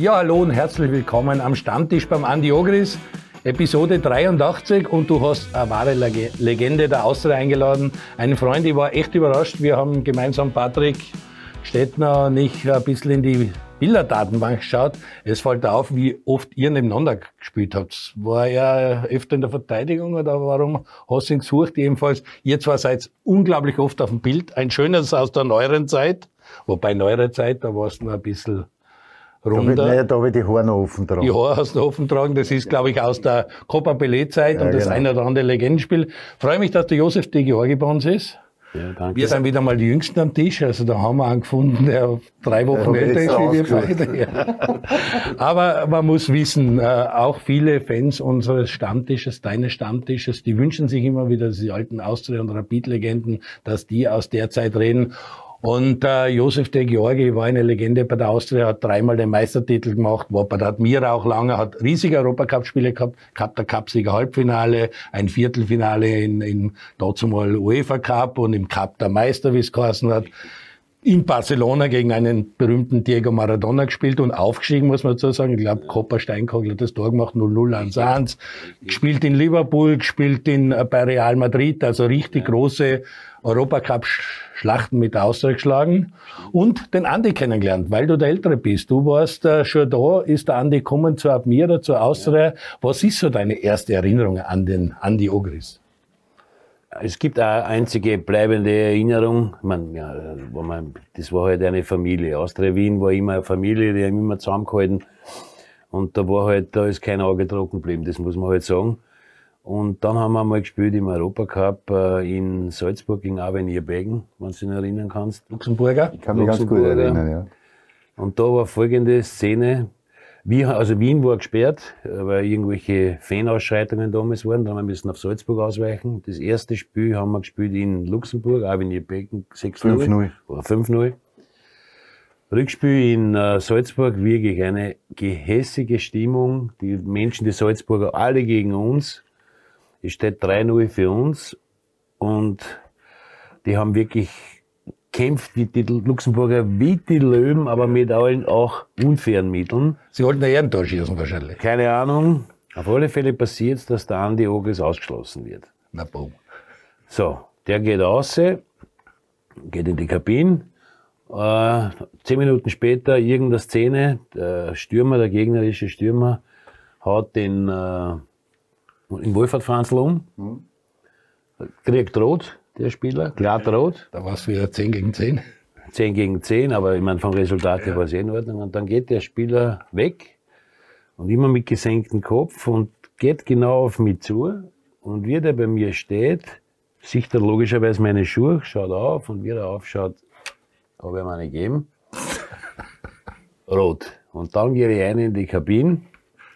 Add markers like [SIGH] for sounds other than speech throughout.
Ja, hallo und herzlich willkommen am Stammtisch beim Andi Ogris. Episode 83 und du hast eine wahre Legende der Austria eingeladen. Einen Freund, ich war echt überrascht. Wir haben gemeinsam Patrick Stettner und ich ein bisschen in die Bilderdatenbank geschaut. Es fällt auf, wie oft ihr nebeneinander gespielt habt. War er öfter in der Verteidigung oder warum hast du ihn gesucht? Jedenfalls, ihr zwei seid unglaublich oft auf dem Bild. Ein schönes aus der neueren Zeit. Wobei neuere Zeit, da warst du noch ein bisschen runter. Da, naja, da habe ich die Haare noch offen tragen. Die Haare hast du offen tragen. Das ist, glaube ich, aus der Copa Pelé-Zeit ja, und das genau. eine oder andere Legendenspiel. Freue mich, dass der Josef de Georgi bei uns ist. Ja, danke. Wir sind wieder mal die Jüngsten am Tisch, also da haben wir einen gefunden, der drei Wochen ja, älter ist wie wir beide. Ja. Aber man muss wissen, äh, auch viele Fans unseres Stammtisches, deines Stammtisches, die wünschen sich immer wieder, die alten Austria- und Rapid-Legenden, dass die aus der Zeit reden. Und äh, Josef de Georgi war eine Legende bei der Austria, hat dreimal den Meistertitel gemacht, war bei der Admira auch lange, hat riesige Europacup-Spiele gehabt, gehabt der Cupsieger Halbfinale, ein Viertelfinale in, in dazu mal UEFA Cup und im Cup der Meister, wie es geheißen hat in Barcelona gegen einen berühmten Diego Maradona gespielt und aufgestiegen, muss man dazu sagen. Ich glaube, Kopper Steinkogel hat das Tor gemacht, 0-0 1 1 Gespielt in Liverpool, gespielt in, äh, bei Real Madrid, also richtig große Europacup-Schlachten mit Austria geschlagen und den Andi kennengelernt, weil du der Ältere bist. Du warst äh, schon da, ist der Andi gekommen zur Admira, zur Austria. Was ist so deine erste Erinnerung an den Andi Ogris? Es gibt eine einzige bleibende Erinnerung. Meine, ja, wo man, das war halt eine Familie. Austria Wien war immer eine Familie, die haben immer zusammengehalten. Und da war halt, da ist kein Auge trocken geblieben, das muss man halt sagen. Und dann haben wir mal gespielt im Europacup äh, in Salzburg gegen Avenir Begen, wenn du dich erinnern kannst. Luxemburger? Ich kann mich ganz gut erinnern, ja. Und da war folgende Szene. Wie, also Wien war gesperrt, weil irgendwelche Fanausschreitungen damals waren. Dann haben wir müssen auf Salzburg ausweichen. Das erste Spiel haben wir gespielt in Luxemburg, Avenir Begen 6-0. 5-0. Oder 5-0. Rückspiel in äh, Salzburg, wirklich eine gehässige Stimmung. Die Menschen, die Salzburger, alle gegen uns. Es steht 3-0 für uns und die haben wirklich kämpft wie die Luxemburger wie die Löwen, aber mit allen auch unfairen Mitteln. Sie wollten ein Ehrentor schießen wahrscheinlich. Keine Ahnung. Auf alle Fälle passiert es, dass der Andi Ogres ausgeschlossen wird. Na boom. So, der geht raus, geht in die Kabine. Äh, zehn Minuten später irgendeine Szene, der Stürmer, der gegnerische Stürmer, haut den äh, im Wolfhard Franzl um, mhm. kriegt rot, der Spieler, glatt rot. Da war es wieder 10 gegen 10. 10 gegen 10, aber ich meine, vom Resultat her war es eh in Ordnung. Und dann geht der Spieler weg und immer mit gesenktem Kopf und geht genau auf mich zu. Und wie der bei mir steht, sieht er logischerweise meine Schuhe, schaut auf und wie er aufschaut, habe ich ihm eine gegeben. Rot. Und dann gehe ich ein in die Kabine,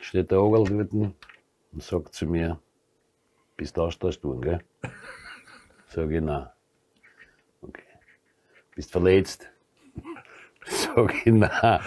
steht der Ogel dort und sagt zu mir, bist du Austauschtouren, gell? Sag ich, nein. Okay. Bist verletzt? Sag ich, nein.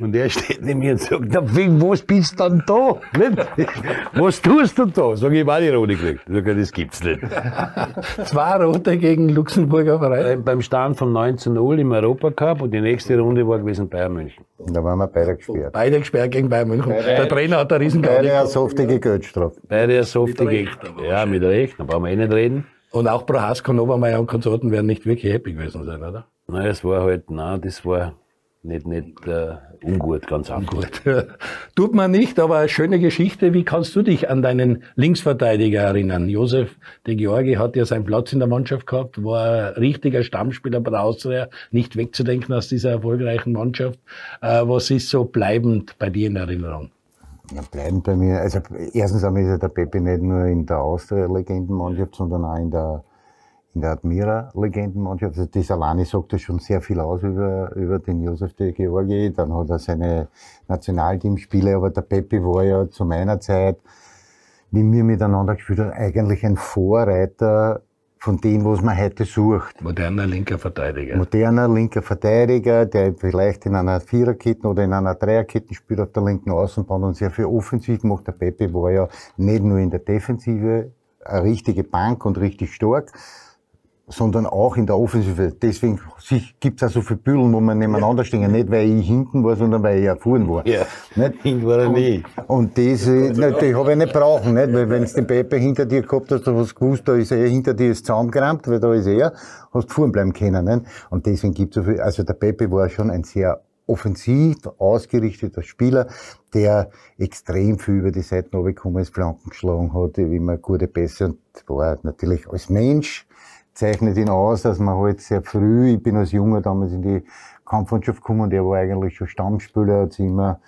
Und er steht neben mir und sagt, na, was bist du dann da? [LAUGHS] Was tust du da? Sag ich, ich habe die Rote gekriegt. Sag ich, das gibt's nicht. [LAUGHS] Zwei Rote gegen Luxemburger Verein? Beim Stand von 19-0 im Europacup und die nächste Runde war gewesen Bayern München. Und da waren wir beide gesperrt. Beide gesperrt gegen Bayern München. Beide, Der Trainer hat eine riesen Beide eine softige Geldstrafe. Beide eine softige, ja, mit Recht, da brauchen wir eh nicht reden. Und auch Prohaska, Obermeier und Konsorten werden nicht wirklich happy gewesen sein, oder? Nein, es war halt, nein, das war nicht, nicht äh, ungut, ganz ungut. [LAUGHS] Tut man nicht, aber eine schöne Geschichte. Wie kannst du dich an deinen Linksverteidiger erinnern? Josef de Georgi hat ja seinen Platz in der Mannschaft gehabt, war ein richtiger Stammspieler bei der Austria, nicht wegzudenken aus dieser erfolgreichen Mannschaft. Äh, was ist so bleibend bei dir in Erinnerung? Ja, bleibend bei mir, also erstens einmal ist ja der Pepe nicht nur in der Austria-Legendenmannschaft, sondern auch in der in der Admira-Legendenmannschaft. Also das alleine sagt ja schon sehr viel aus über, über den Josef de Georgi. Dann hat er seine Nationalteamspiele, aber der Peppi war ja zu meiner Zeit, wie wir miteinander gespielt haben, eigentlich ein Vorreiter von dem, was man heute sucht. Moderner linker Verteidiger. Moderner linker Verteidiger, der vielleicht in einer Viererkette oder in einer Dreierkette spielt auf der linken Außenbahn und sehr viel offensiv macht. Der Peppi war ja nicht nur in der Defensive eine richtige Bank und richtig stark, sondern auch in der Offensive. Deswegen gibt es auch so viele Bühlen, wo man nebeneinander stehen. Nicht, weil ich hinten war, sondern weil ich erfahren war. Ja, hinten war er nie. Und das, äh, das habe ich nicht brauchen, nicht? weil wenn du den Pepe hinter dir gehabt hast, du hast gewusst, da ist er hinter dir ist zusammengerammt, weil da ist er, hast du vorn bleiben können. Nicht? Und deswegen gibt es so viel, also der Pepe war schon ein sehr offensiv ausgerichteter Spieler, der extrem viel über die Seiten runtergekommen ist, Flanken geschlagen hat, immer gute Pässe und war natürlich als Mensch zeichnet ihn aus, dass man halt sehr früh, ich bin als Junger damals in die Kampfmannschaft gekommen und er war eigentlich schon Stammspieler, hat sich immer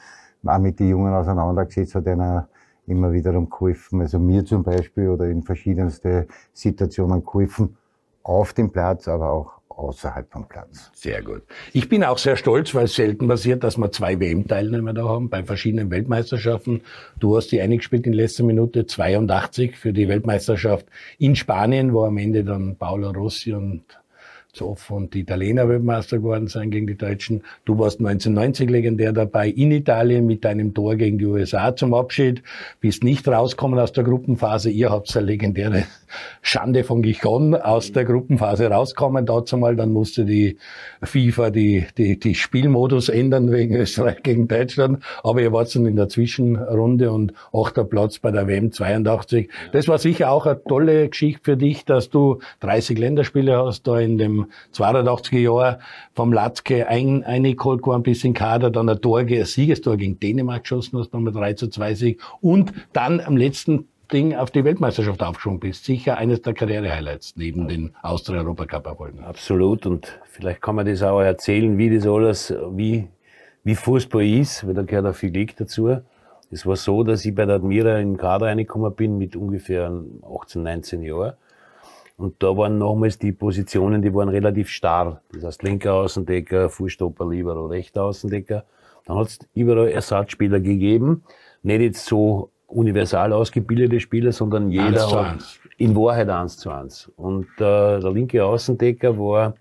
auch mit den Jungen auseinandergesetzt, hat einer immer wiederum geholfen, also mir zum Beispiel oder in verschiedenste Situationen geholfen, auf dem Platz, aber auch außerhalb vom Platz. Sehr gut. Ich bin auch sehr stolz, weil es selten passiert, dass wir zwei WM-Teilnehmer da haben bei verschiedenen Weltmeisterschaften. Du hast die eingespielt in letzter Minute 82 für die Weltmeisterschaft in Spanien, wo am Ende dann Paolo Rossi und Zoff und die Italiener Weltmeister geworden sein gegen die Deutschen. Du warst 1990 legendär dabei in Italien mit deinem Tor gegen die USA zum Abschied. Bist nicht rausgekommen aus der Gruppenphase. Ihr habt eine legendäre Schande von Gijon aus der Gruppenphase rauskommen. Dazu mal, dann musste die FIFA die, die, die Spielmodus ändern wegen [LAUGHS] Österreich gegen Deutschland. Aber ihr wart dann in der Zwischenrunde und achter Platz bei der WM 82. Das war sicher auch eine tolle Geschichte für dich, dass du 30 Länderspiele hast da in dem 82er Jahr vom Latzke ein, eingeholt worden bis in Kader, dann ein Tor, ein Siegestor gegen Dänemark geschossen hast, nochmal 3 zu 2 Sieg und dann am letzten Ding auf die Weltmeisterschaft aufgeschwungen bist. Sicher eines der Karriere-Highlights neben den Austria-Europacup-Erfolgen. Absolut. Und vielleicht kann man das auch erzählen, wie das alles, wie, wie Fußball ist, weil da gehört auch viel Glück dazu. Es war so, dass ich bei der Admira den Kader reingekommen bin mit ungefähr 18, 19 Jahren. Und da waren nochmals die Positionen, die waren relativ starr. Das heißt, linker Außendecker, Fußstopper, Libero, rechter Außendecker. Dann hat es überall Ersatzspieler gegeben. Nicht jetzt so universal ausgebildete Spieler, sondern jeder hat in Wahrheit eins zu eins. Und äh, der linke Außendecker war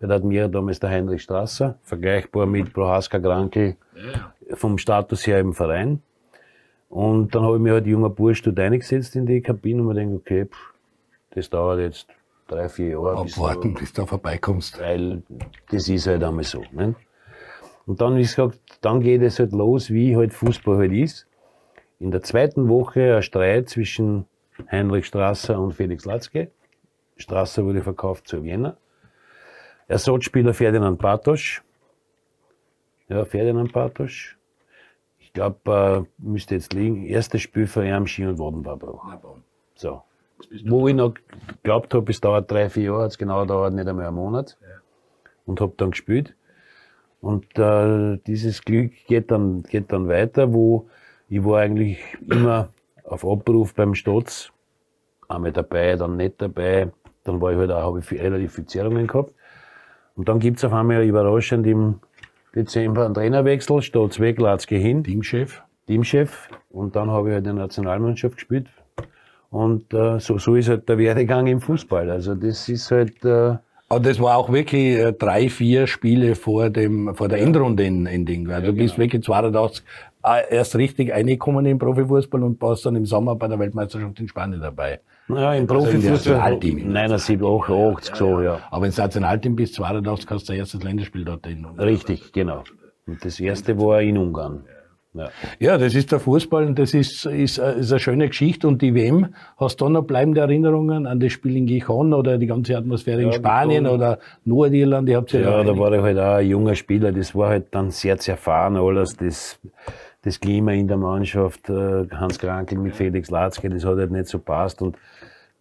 bei der Admira damals der Heinrich Strasser, vergleichbar mit Prohaska Krankel ja. vom Status her im Verein. Und dann habe ich mir halt junger Bursch dort eingesetzt in die Kabine und mir gedacht, okay, pff, das dauert jetzt drei, vier Jahre. Abwarten, bis, du da vorbeikommst. Weil das ist halt einmal so. Ne? Und dann, wie gesagt, dann geht es halt los, wie halt Fußball halt ist. In der zweiten Woche ein Streit zwischen Heinrich Strasser und Felix Latzke. Strasser wurde verkauft zu Vienna. Ersatzspieler Ferdinand Bartosch. Ja, Ferdinand Bartosch. Ich glaube, äh, müsste jetzt liegen. Erstes Spiel für ihn Ski- und Wadenbarbruch. So. Wo ich noch geglaubt habe, es dauert drei, vier Jahre, hat es genau dauert nicht einmal einen Monat. Und habe dann gespielt. Und äh, dieses Glück geht dann, geht dann weiter, wo ich war eigentlich immer auf Abruf beim Stotz. Einmal dabei, dann nicht dabei. Dann war ich halt auch, habe ich relativ viele Zerrungen gehabt. Und dann gibt's auf einmal überraschend im Dezember einen Trainerwechsel, Stotz weg, Latzke hin. Teamchef. Teamchef. Und dann habe ich halt in der Nationalmannschaft gespielt. Und äh, so, so ist halt der Werdegang im Fußball. Also das ist halt... Äh, aber das war auch wirklich äh, drei, vier Spiele vor dem vor der Endrunde in, in Ding. Also ja, du bist genau. wirklich 82 äh, erst richtig reingekommen im Profifußball und warst dann im Sommer bei der Weltmeisterschaft in Spanien dabei. Ja, im also Profifußball. Nationalteam. 79, 88, so, ja. Aber ins Nationalteam bist 82 hast du dein erstes Länderspiel dort in Ungarn. Richtig, genau. Und das erste war in Ungarn. Ja. ja, das ist der Fußball und das ist, ist, ist eine schöne Geschichte. Und die WM, hast du da noch bleibende Erinnerungen an das Spiel in Gijon oder die ganze Atmosphäre ja, in Spanien oder Nordirland? ja, ja da war ich halt auch ein junger Spieler. Das war halt dann sehr zerfahren alles. Das, das Klima in der Mannschaft, äh, Hans Krankel mit Felix Latzke, das hat halt nicht so passt. Und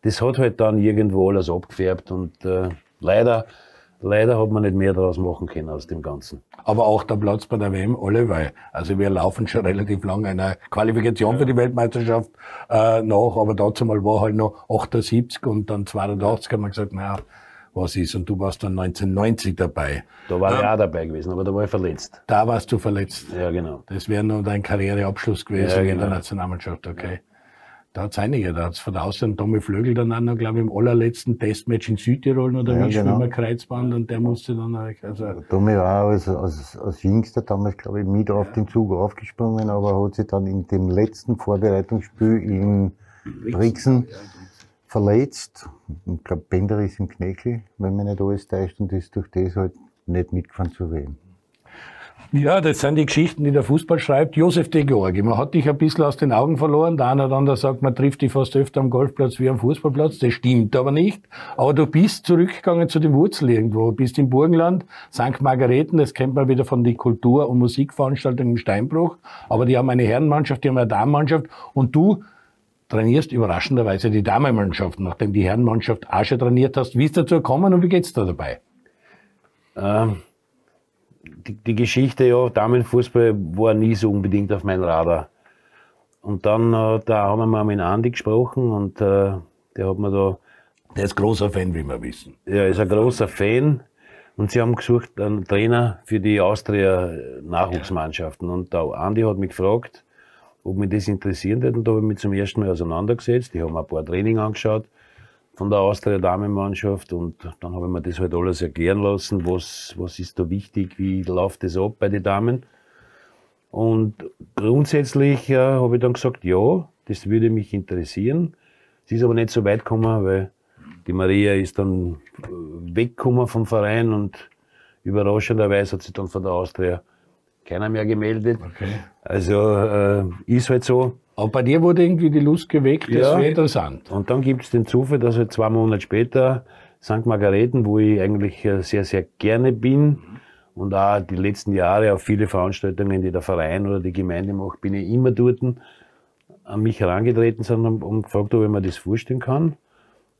das hat halt dann irgendwo alles abgefärbt. Und äh, leider Leider hat man nicht mehr daraus machen können aus dem Ganzen. Aber auch der Platz bei der WM, alle, weil, also wir laufen schon relativ lange einer Qualifikation für die Weltmeisterschaft äh, nach, aber dazu mal war halt noch 78 und dann 82 haben wir gesagt, naja, was ist? Und du warst dann 1990 dabei. Da war ähm, ich auch dabei gewesen, aber da war ich verletzt. Da warst du verletzt. Ja, genau. Das wäre nur dein Karriereabschluss gewesen ja, genau. in der Nationalmannschaft, okay. Ja. Da hat's einige. Da hat's von außen Tommy Flögel dann auch noch, glaube ich, im allerletzten Testmatch in Südtirol oder ja, wie genau. Schwimmer Kreuzband und der musste dann also. Tommy war als, als, als Jüngster damals, glaube ich, mit auf den Zug aufgesprungen, aber hat sich dann in dem letzten Vorbereitungsspiel in Brixen verletzt. Ich glaube, Bender ist im Knöchel, wenn man nicht alles täuscht, und ist durch das halt nicht mitgefahren zu werden. Ja, das sind die Geschichten, die der Fußball schreibt. Josef de Georgi, man hat dich ein bisschen aus den Augen verloren. Der eine oder andere sagt, man trifft dich fast öfter am Golfplatz wie am Fußballplatz. Das stimmt aber nicht. Aber du bist zurückgegangen zu den Wurzeln irgendwo. Du bist im Burgenland, St. Margareten, das kennt man wieder von den Kultur- und Musikveranstaltungen im Steinbruch. Aber die haben eine Herrenmannschaft, die haben eine Damenmannschaft. Und du trainierst überraschenderweise die Damenmannschaft, nachdem die Herrenmannschaft auch schon trainiert hast. Wie ist dazu gekommen und wie geht's da dabei? Ähm die, die Geschichte, ja, Damenfußball war nie so unbedingt auf meinem Radar. Und dann, äh, da haben wir mal mit Andi gesprochen und äh, der hat mir da. Der ist großer Fan, wie wir wissen. Ja, ist ein großer Fan. Und sie haben gesucht einen Trainer für die Austria Nachwuchsmannschaften. Und der Andi hat mich gefragt, ob mich das interessieren würde. Und da habe ich mich zum ersten Mal auseinandergesetzt. Ich habe mir ein paar Training angeschaut von der Austria Damenmannschaft und dann habe ich mir das halt alles erklären lassen, was, was ist da wichtig, wie läuft das ab bei den Damen. Und grundsätzlich äh, habe ich dann gesagt, ja, das würde mich interessieren. Es ist aber nicht so weit gekommen, weil die Maria ist dann äh, weggekommen vom Verein und überraschenderweise hat sich dann von der Austria keiner mehr gemeldet. Okay. Also äh, ist halt so. Aber bei dir wurde irgendwie die Lust geweckt, das ja. wäre interessant. Und dann gibt es den Zufall, dass halt zwei Monate später St. Margareten, wo ich eigentlich äh, sehr, sehr gerne bin und auch die letzten Jahre auf viele Veranstaltungen, die der Verein oder die Gemeinde macht, bin ich immer dort an mich herangetreten sind und gefragt, ob ich mir das vorstellen kann.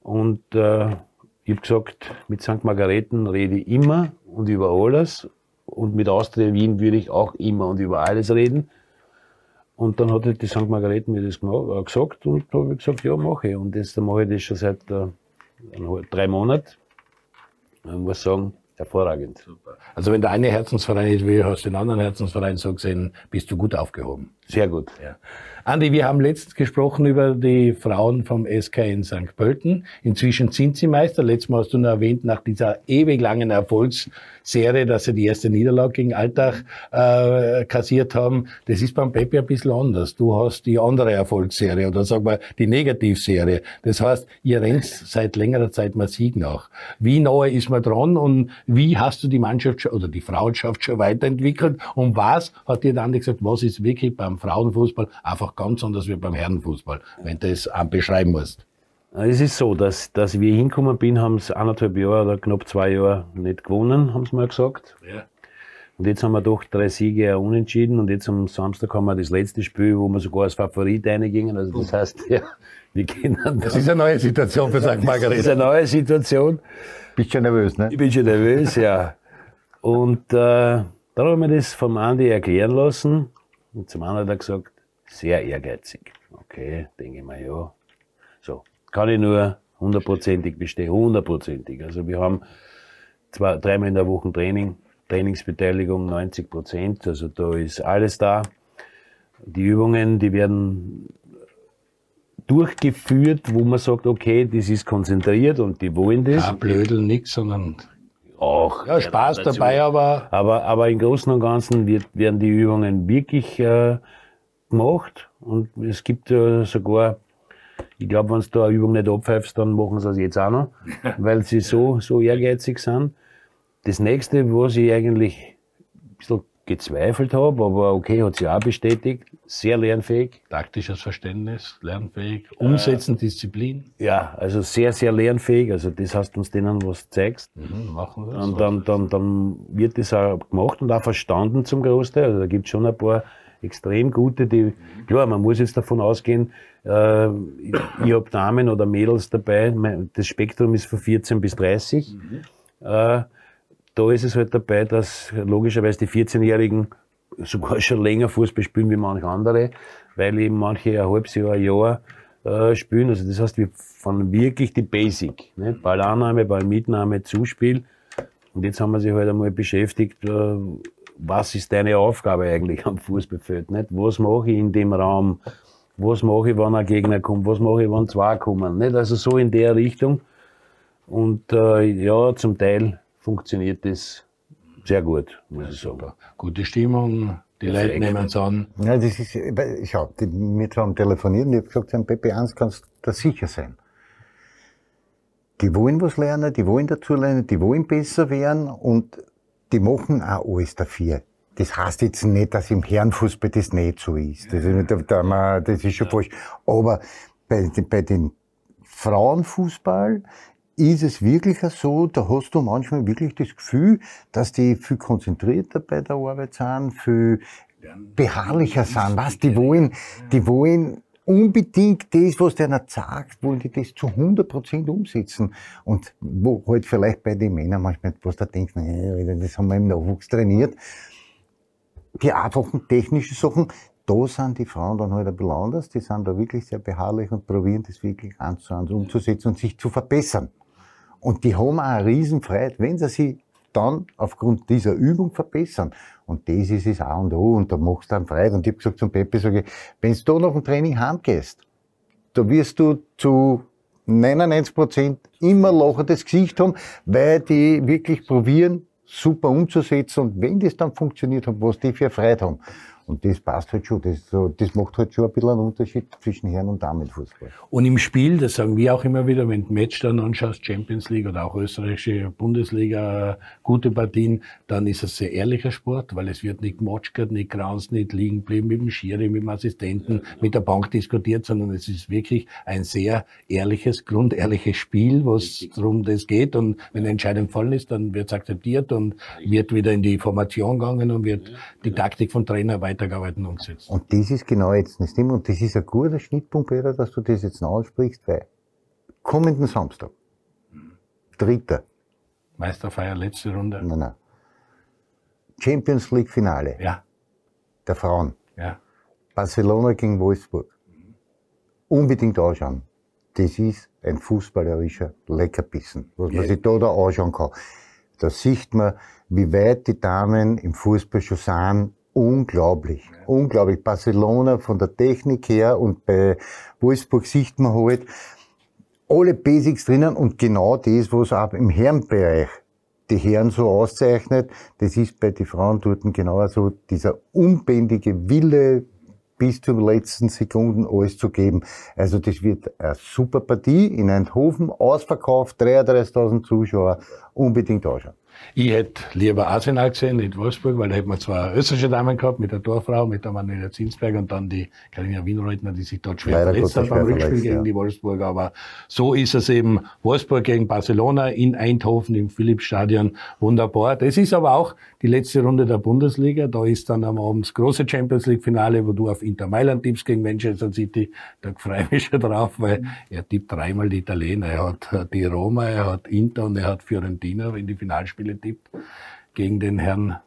Und äh, ich habe gesagt, mit St. Margareten rede ich immer und über alles. Und mit Austria Wien würde ich auch immer und über alles reden. Und dann hat halt die St. Margareten mir das äh, gesagt und da habe ich gesagt, ja, mache ich. Und jetzt mache ich das schon seit äh, drei Monaten. Ich muss sagen, hervorragend. Super. Also wenn der eine Herzensverein ist, wie hast du den anderen Herzensverein so gesehen, bist du gut aufgehoben. Sehr gut. Ja. Andi, wir haben letztens gesprochen über die Frauen vom SK in St. Pölten. Inzwischen sind sie Meister. Letztes Mal hast du nur erwähnt, nach dieser ewig langen Erfolgsserie, dass sie die erste Niederlage gegen Alltag äh, kassiert haben. Das ist beim Pepe ein bisschen anders. Du hast die andere Erfolgsserie oder sagen wir die Negativserie. Das heißt, ihr rennt seit längerer Zeit mal Sieg nach. Wie nahe ist man dran und wie hast du die Mannschaft oder die Frauenschaft schon weiterentwickelt? Und was hat dir dann gesagt, was ist wirklich beim Frauenfußball einfach einfach ganz anders wie beim Herrenfußball, wenn du das beschreiben musst. Es ist so, dass, dass wir hinkommen bin, haben es anderthalb Jahre oder knapp zwei Jahre nicht gewonnen, haben sie mal gesagt. Ja. Und jetzt haben wir doch drei Siege unentschieden und jetzt am Samstag haben wir das letzte Spiel, wo wir sogar als Favorit reingingen. Also das heißt, ja, wir gehen dann. Das ist eine neue Situation für St. Margarete. Das ist eine neue Situation. Bist schon nervös, ne? Ich bin schon nervös, ja. Und äh, dann haben wir das vom Andi erklären lassen. Und zum anderen hat er gesagt, sehr ehrgeizig. Okay, denke ich mal, ja. So, kann ich nur hundertprozentig bestehen, hundertprozentig. Also wir haben zwei, dreimal in der Woche Training, Trainingsbeteiligung 90 Prozent, also da ist alles da. Die Übungen, die werden durchgeführt, wo man sagt, okay, das ist konzentriert und die wollen das. Kein Blödel, nix, sondern auch. Ja, Spaß dabei, aber. Aber, aber im Großen und Ganzen wird, werden die Übungen wirklich äh, gemacht und es gibt ja sogar, ich glaube, wenn du da eine Übung nicht abpfeifst, dann machen sie das jetzt auch noch, [LAUGHS] weil sie so, so ehrgeizig sind. Das nächste, was ich eigentlich ein bisschen gezweifelt habe, aber okay, hat sie auch bestätigt, sehr lernfähig. Taktisches Verständnis, lernfähig, Umsetzen, äh, Disziplin. Ja, also sehr, sehr lernfähig. Also das heißt, uns denen was zeigst. Mhm, machen wir das. Und dann, dann, dann wird das auch gemacht und auch verstanden zum Großteil. Also da gibt es schon ein paar extrem gute, die, klar, man muss jetzt davon ausgehen, äh, ich, ich habe Damen oder Mädels dabei, das Spektrum ist von 14 bis 30. Mhm. Äh, da ist es halt dabei, dass logischerweise die 14-Jährigen sogar schon länger Fußball spielen wie manche andere, weil eben manche ein halbes Jahr, ein Jahr äh, spielen. Also das heißt, wir fahren wirklich die Basic. Ne? Ballannahme, Ballmitnahme, Zuspiel. Und jetzt haben wir sich halt einmal beschäftigt, äh, was ist deine Aufgabe eigentlich am Fußballfeld? Nicht? Was mache ich in dem Raum? Was mache ich, wenn ein Gegner kommt? Was mache ich, wenn zwei kommen? Nicht? Also so in der Richtung. Und äh, ja, zum Teil funktioniert das sehr gut, muss ich sagen. Gute Stimmung, die Leute nehmen es an. Ja, das ist, schau, die, wir haben telefoniert und ich habe gesagt, Pepe 1 kannst du sicher sein. die wollen was lernen, die wollen dazu lernen, die wollen besser werden und die machen auch alles dafür. Das heißt jetzt nicht, dass im Herrenfußball das nicht so ist. Das ist, das ist schon falsch. Aber bei, bei den Frauenfußball ist es wirklich so, da hast du manchmal wirklich das Gefühl, dass die viel konzentrierter bei der Arbeit sind, viel beharrlicher sind. Was, die wollen, die wollen unbedingt das, was der sagt, wollen die das zu 100% umsetzen. Und wo halt vielleicht bei den Männern manchmal, was da denkt, naja, das haben wir im Nachwuchs trainiert. Die einfachen technischen Sachen, da sind die Frauen dann halt ein bisschen anders. Die sind da wirklich sehr beharrlich und probieren das wirklich eins zu eins umzusetzen und sich zu verbessern. Und die haben auch eine Riesenfreiheit, wenn sie sich dann aufgrund dieser Übung verbessern. Und das ist es A und O. Und da machst du dann Freude. Und ich habe gesagt zum Pepe, sage wenn du nach dem Training heimgehst, da wirst du zu 99 Prozent immer lachendes Gesicht haben, weil die wirklich probieren, super umzusetzen. Und wenn das dann funktioniert hat, was die für Freude haben. Und das passt halt schon. Das, so, das macht halt schon ein bisschen einen Unterschied zwischen Herren und Damenfußball. Und im Spiel, das sagen wir auch immer wieder, wenn du Match dann anschaust, Champions League oder auch österreichische Bundesliga, gute Partien, dann ist es sehr ehrlicher Sport, weil es wird nicht gemotschert, nicht graunst, nicht liegen geblieben mit dem Schiri, mit dem Assistenten, mit der Bank diskutiert, sondern es ist wirklich ein sehr ehrliches, grundehrliches Spiel, was darum das geht. Und wenn eine Entscheidung gefallen ist, dann wird es akzeptiert und wird wieder in die Formation gegangen und wird die Taktik vom Trainer weiter weitergearbeitet und umgesetzt. Und das ist genau jetzt das Thema. Und das ist ein guter Schnittpunkt, Peter, dass du das jetzt noch ansprichst, weil kommenden Samstag, dritter. Meisterfeier, letzte Runde. Nein, nein. Champions League Finale. Ja. Der Frauen. Ja. Barcelona gegen Wolfsburg. Unbedingt anschauen. Das ist ein fußballerischer Leckerbissen, was man ja. sich da, da anschauen kann. Da sieht man, wie weit die Damen im Fußball schon sind, unglaublich. Unglaublich. Barcelona von der Technik her und bei Wolfsburg sieht man halt alle Basics drinnen und genau das, was auch im Herrenbereich die Herren so auszeichnet, das ist bei den Frauen dort genau so dieser unbändige Wille, bis zur letzten Sekunden alles zu geben. Also das wird eine super Partie in Eindhoven, ausverkauft, 33.000 Zuschauer, unbedingt anschauen. Ich hätte lieber Arsenal gesehen, nicht Wolfsburg, weil da hätten wir zwei österreichische Damen gehabt, mit der Torfrau, mit der Manuela Zinsberg und dann die Karina Wienreutner, die sich dort schwer Leider verletzt hat beim Rückspiel gegen ja. die Wolfsburg. Aber so ist es eben Wolfsburg gegen Barcelona in Eindhoven im Philippsstadion. Wunderbar. Das ist aber auch die letzte Runde der Bundesliga. Da ist dann am Abend das große Champions League Finale, wo du auf Inter Mailand tippst gegen Manchester City. Da freue ich mich schon drauf, weil er tippt dreimal die Italiener. Er hat die Roma, er hat Inter und er hat Fiorentina in die Finalspiele tippt gegen den Herrn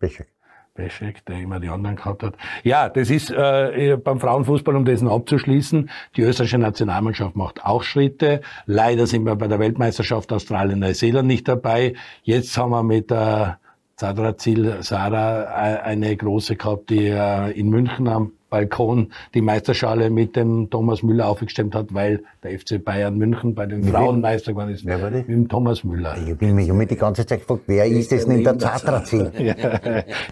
Beschek. Beschek, der immer die anderen gehabt hat. Ja, das ist äh, beim Frauenfußball, um das noch abzuschließen, die österreichische Nationalmannschaft macht auch Schritte. Leider sind wir bei der Weltmeisterschaft Australien-Neuseeland nicht dabei. Jetzt haben wir mit der Zadrazil Sarah äh, eine große gehabt, die äh, in München am Balkon die Meisterschale mit dem Thomas Müller aufgestemmt hat, weil der FC Bayern München bei den Frauen Meister geworden ist. Wer war das? Mit dem Thomas Müller. Ich bin mich um die ganze Zeit gefragt, wer ist das denn in der Zatrazil? [LAUGHS] ja.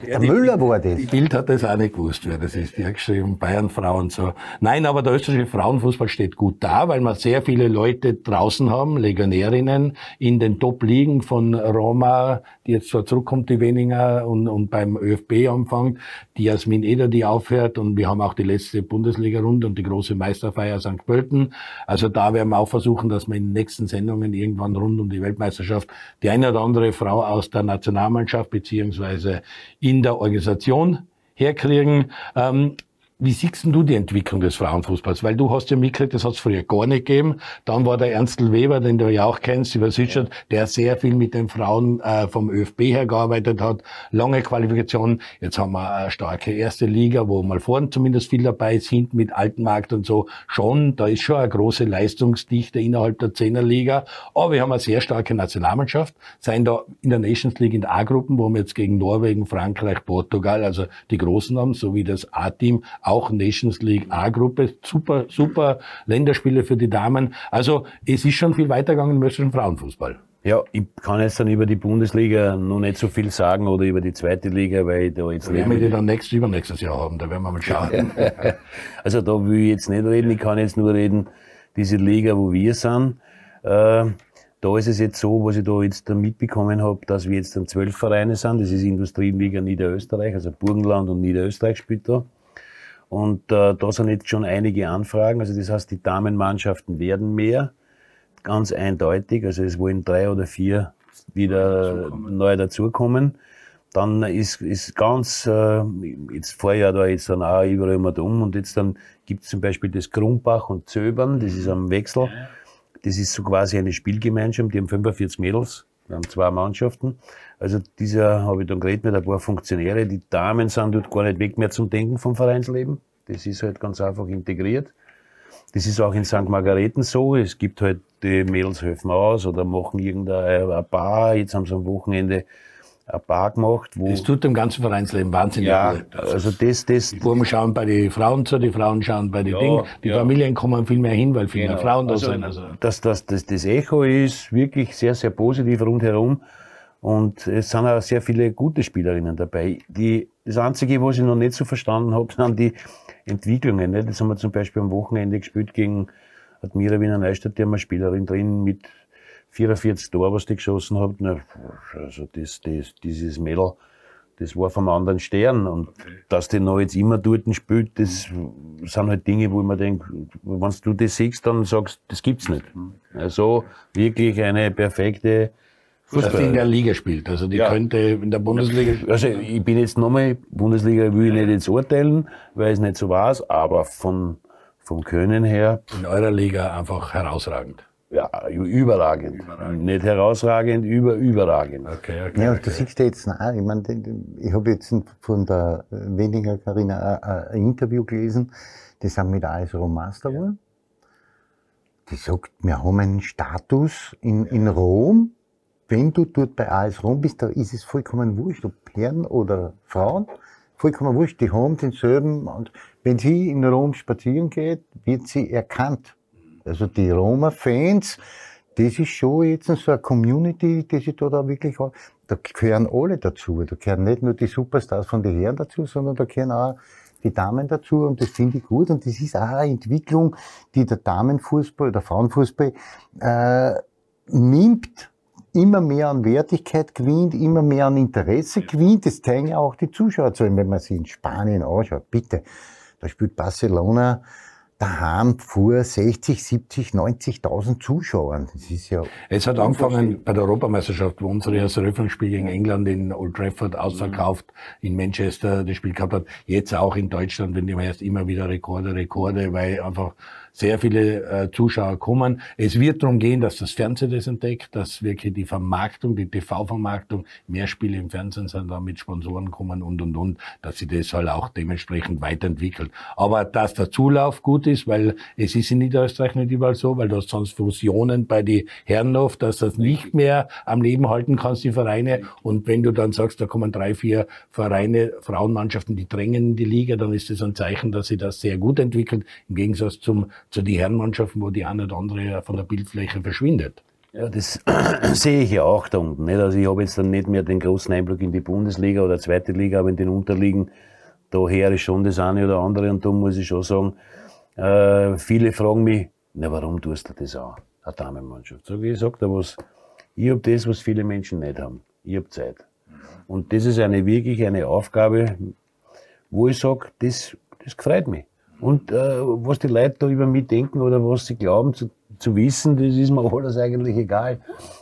Der Müller war das. Die Bild hat das auch nicht gewusst, wer das ist. Die hat geschrieben, Bayern Frauen so. Nein, aber der österreichische Frauenfußball steht gut da, weil wir sehr viele Leute draußen haben, Legionärinnen in den Top-Ligen von Roma, die jetzt zwar zurückkommt, die Weninger und, und beim ÖFB anfängt, die Jasmin Eder, die aufhört und wir haben auch die letzte Bundesliga-Runde und die große Meisterfeier St. Pölten. Also da werden wir auch versuchen, dass wir in den nächsten Sendungen irgendwann rund um die Weltmeisterschaft die eine oder andere Frau aus der Nationalmannschaft beziehungsweise in der Organisation herkriegen. Ähm, wie siehst du die Entwicklung des Frauenfußballs? Weil du hast ja mitgekriegt, das hat es früher gar nicht gegeben. Dann war der Ernstl Weber, den du ja auch kennst, über Südstadt, der sehr viel mit den Frauen äh, vom ÖFB her gearbeitet hat. Lange Qualifikation. Jetzt haben wir eine starke erste Liga, wo mal vorne zumindest viel dabei sind mit Altenmarkt und so. Schon, da ist schon eine große Leistungsdichte innerhalb der Zehnerliga. Aber wir haben eine sehr starke Nationalmannschaft. Seien da in der Nations League in A-Gruppen, wo wir jetzt gegen Norwegen, Frankreich, Portugal, also die Großen haben, so wie das A-Team, auch Nations League A-Gruppe, super, super Länderspiele für die Damen. Also es ist schon viel weitergegangen im österreichischen Frauenfußball. Ja, ich kann jetzt dann über die Bundesliga noch nicht so viel sagen oder über die zweite Liga, weil ich da jetzt werden wir die dann nächstes, übernächstes Jahr haben, da werden wir mal schauen. [LAUGHS] also da will ich jetzt nicht reden, ich kann jetzt nur reden, diese Liga, wo wir sind. Äh, Da ist es jetzt so, was ich da jetzt mitbekommen habe, dass wir jetzt dann zwölf Vereine sind. Das ist Industrieliga Niederösterreich, also Burgenland und Niederösterreich spielt da. Und äh, da sind jetzt schon einige Anfragen. Also das heißt, die Damenmannschaften werden mehr, ganz eindeutig. Also es wollen drei oder vier wieder neu dazukommen. Dann ist, ist ganz, äh, jetzt vorher da jetzt dann auch überall immer um und jetzt dann gibt es zum Beispiel das Grumbach und Zöbern, das ist am Wechsel. Das ist so quasi eine Spielgemeinschaft, die haben 45 Mädels, wir haben zwei Mannschaften. Also dieser habe ich dann geredet mit ein paar Funktionäre, die Damen sind dort gar nicht weg mehr zum Denken vom Vereinsleben. Das ist halt ganz einfach integriert. Das ist auch in St. Margareten so. Es gibt halt die Mädels helfen aus oder machen irgendeine Bar. Jetzt haben sie am Wochenende ein Bar gemacht. Wo das tut dem ganzen Vereinsleben wahnsinnig ja, gut. Also das, das, die Buben schauen bei den Frauen zu, die Frauen schauen bei den ja, Dingen. Die ja. Familien kommen viel mehr hin, weil viel genau. mehr Frauen da also, sind. Also. Das, das, das, das Echo ist wirklich sehr, sehr positiv rundherum. Und es sind auch sehr viele gute Spielerinnen dabei. Die, das Einzige, was ich noch nicht so verstanden habe, sind die Entwicklungen. Ne? Das haben wir zum Beispiel am Wochenende gespielt gegen Admira Wiener Neustadt, die haben eine Spielerin drin mit 44 Tor, was die geschossen hat. Na, also das, das, dieses Mädel, das war vom anderen Stern. Und dass die noch jetzt immer dort spielt, das sind halt Dinge, wo man denkt, wenn du das siehst, dann sagst das gibt's nicht. Also wirklich eine perfekte Fußball. Die in der Liga spielt. Also die ja. könnte in der Bundesliga spielen. Also ich bin jetzt nochmal, Bundesliga will ich nicht jetzt urteilen, weil es nicht so war, aber von, vom Können her. In eurer Liga einfach herausragend. Ja, überragend. überragend. Nicht herausragend, über überragend. Okay, okay, ja, und okay. du siehst ja jetzt, nein, ich meine, ich habe jetzt von der weniger Karina ein Interview gelesen, die sind mit AS Rom Master geworden. Die sagt, wir haben einen Status in, in Rom. Wenn du dort bei AS Rom bist, da ist es vollkommen wurscht, ob Herren oder Frauen. Vollkommen wurscht, die haben denselben. Und wenn sie in Rom spazieren geht, wird sie erkannt also die Roma-Fans, das ist schon jetzt so eine Community, die sich da, da wirklich. Da gehören alle dazu. Da gehören nicht nur die Superstars von den Herren dazu, sondern da gehören auch die Damen dazu und das finde ich gut. Und das ist auch eine Entwicklung, die der Damenfußball oder Frauenfußball äh, nimmt, immer mehr an Wertigkeit gewinnt, immer mehr an Interesse gewinnt. Das zeigen ja auch die Zuschauerzahlen, wenn man sie in Spanien anschaut. Bitte, da spielt Barcelona daheim vor 60, 70, 90.000 Zuschauern. Das ist ja. Es hat angefangen bei der Europameisterschaft, wo unsere erste Eröffnungsspiel gegen England in Old Trafford ausverkauft, mhm. in Manchester das Spiel gehabt hat. Jetzt auch in Deutschland, wenn die erst immer wieder Rekorde, Rekorde, weil einfach sehr viele äh, Zuschauer kommen. Es wird darum gehen, dass das Fernsehen das entdeckt, dass wirklich die Vermarktung, die TV-Vermarktung, mehr Spiele im Fernsehen sind, da mit Sponsoren kommen und, und, und, dass sie das halt auch dementsprechend weiterentwickelt. Aber dass der Zulauf gut ist, weil es ist in Niederösterreich nicht überall so, weil du hast sonst Fusionen bei die Herren oft, dass das nicht mehr am Leben halten kannst, die Vereine. Und wenn du dann sagst, da kommen drei, vier Vereine, Frauenmannschaften, die drängen in die Liga, dann ist das ein Zeichen, dass sie das sehr gut entwickelt, im Gegensatz zum zu den Herrenmannschaften, wo die eine oder andere von der Bildfläche verschwindet. Ja, das [CLEARS THROAT] sehe ich ja auch da unten. Nicht? Also ich habe jetzt dann nicht mehr den großen Einblick in die Bundesliga oder zweite Liga, aber in den Unterliegen, daher ist schon das eine oder andere und da muss ich schon sagen, äh, viele fragen mich, na warum tust du das auch, eine Damenmannschaft? Sag ich, sag da was, ich habe das, was viele Menschen nicht haben. Ich habe Zeit. Und das ist eine wirklich eine Aufgabe, wo ich sage, das, das freut mich. Und äh, was die Leute da über mich denken oder was sie glauben zu, zu wissen, das ist mir [LAUGHS] alles eigentlich egal.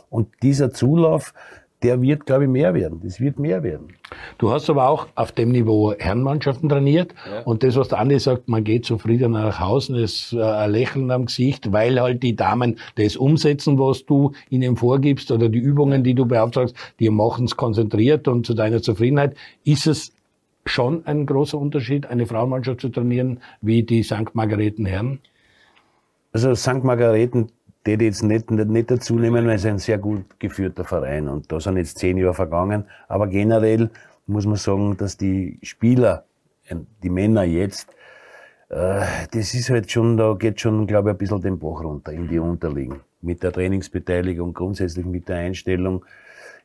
Und dieser Zulauf, der wird, glaube ich, mehr werden. Das wird mehr werden. Du hast aber auch auf dem Niveau Herrenmannschaften trainiert. Ja. Und das, was der Andi sagt, man geht zufrieden nach Hause, ist äh, ein Lächeln am Gesicht, weil halt die Damen das umsetzen, was du ihnen vorgibst oder die Übungen, die du beauftragst, die machen es konzentriert und zu deiner Zufriedenheit. Ist es schon ein großer Unterschied, eine Frauenmannschaft zu trainieren wie die St. Margareten Herren? Also St. Margareten die jetzt nicht, nicht, nicht dazu nehmen, weil es ein sehr gut geführter Verein und da sind jetzt zehn Jahre vergangen. Aber generell muss man sagen, dass die Spieler, die Männer jetzt, äh, das ist halt schon, da geht schon, glaube ich, ein bisschen den Bach runter in die Unterliegen. mit der Trainingsbeteiligung, grundsätzlich mit der Einstellung.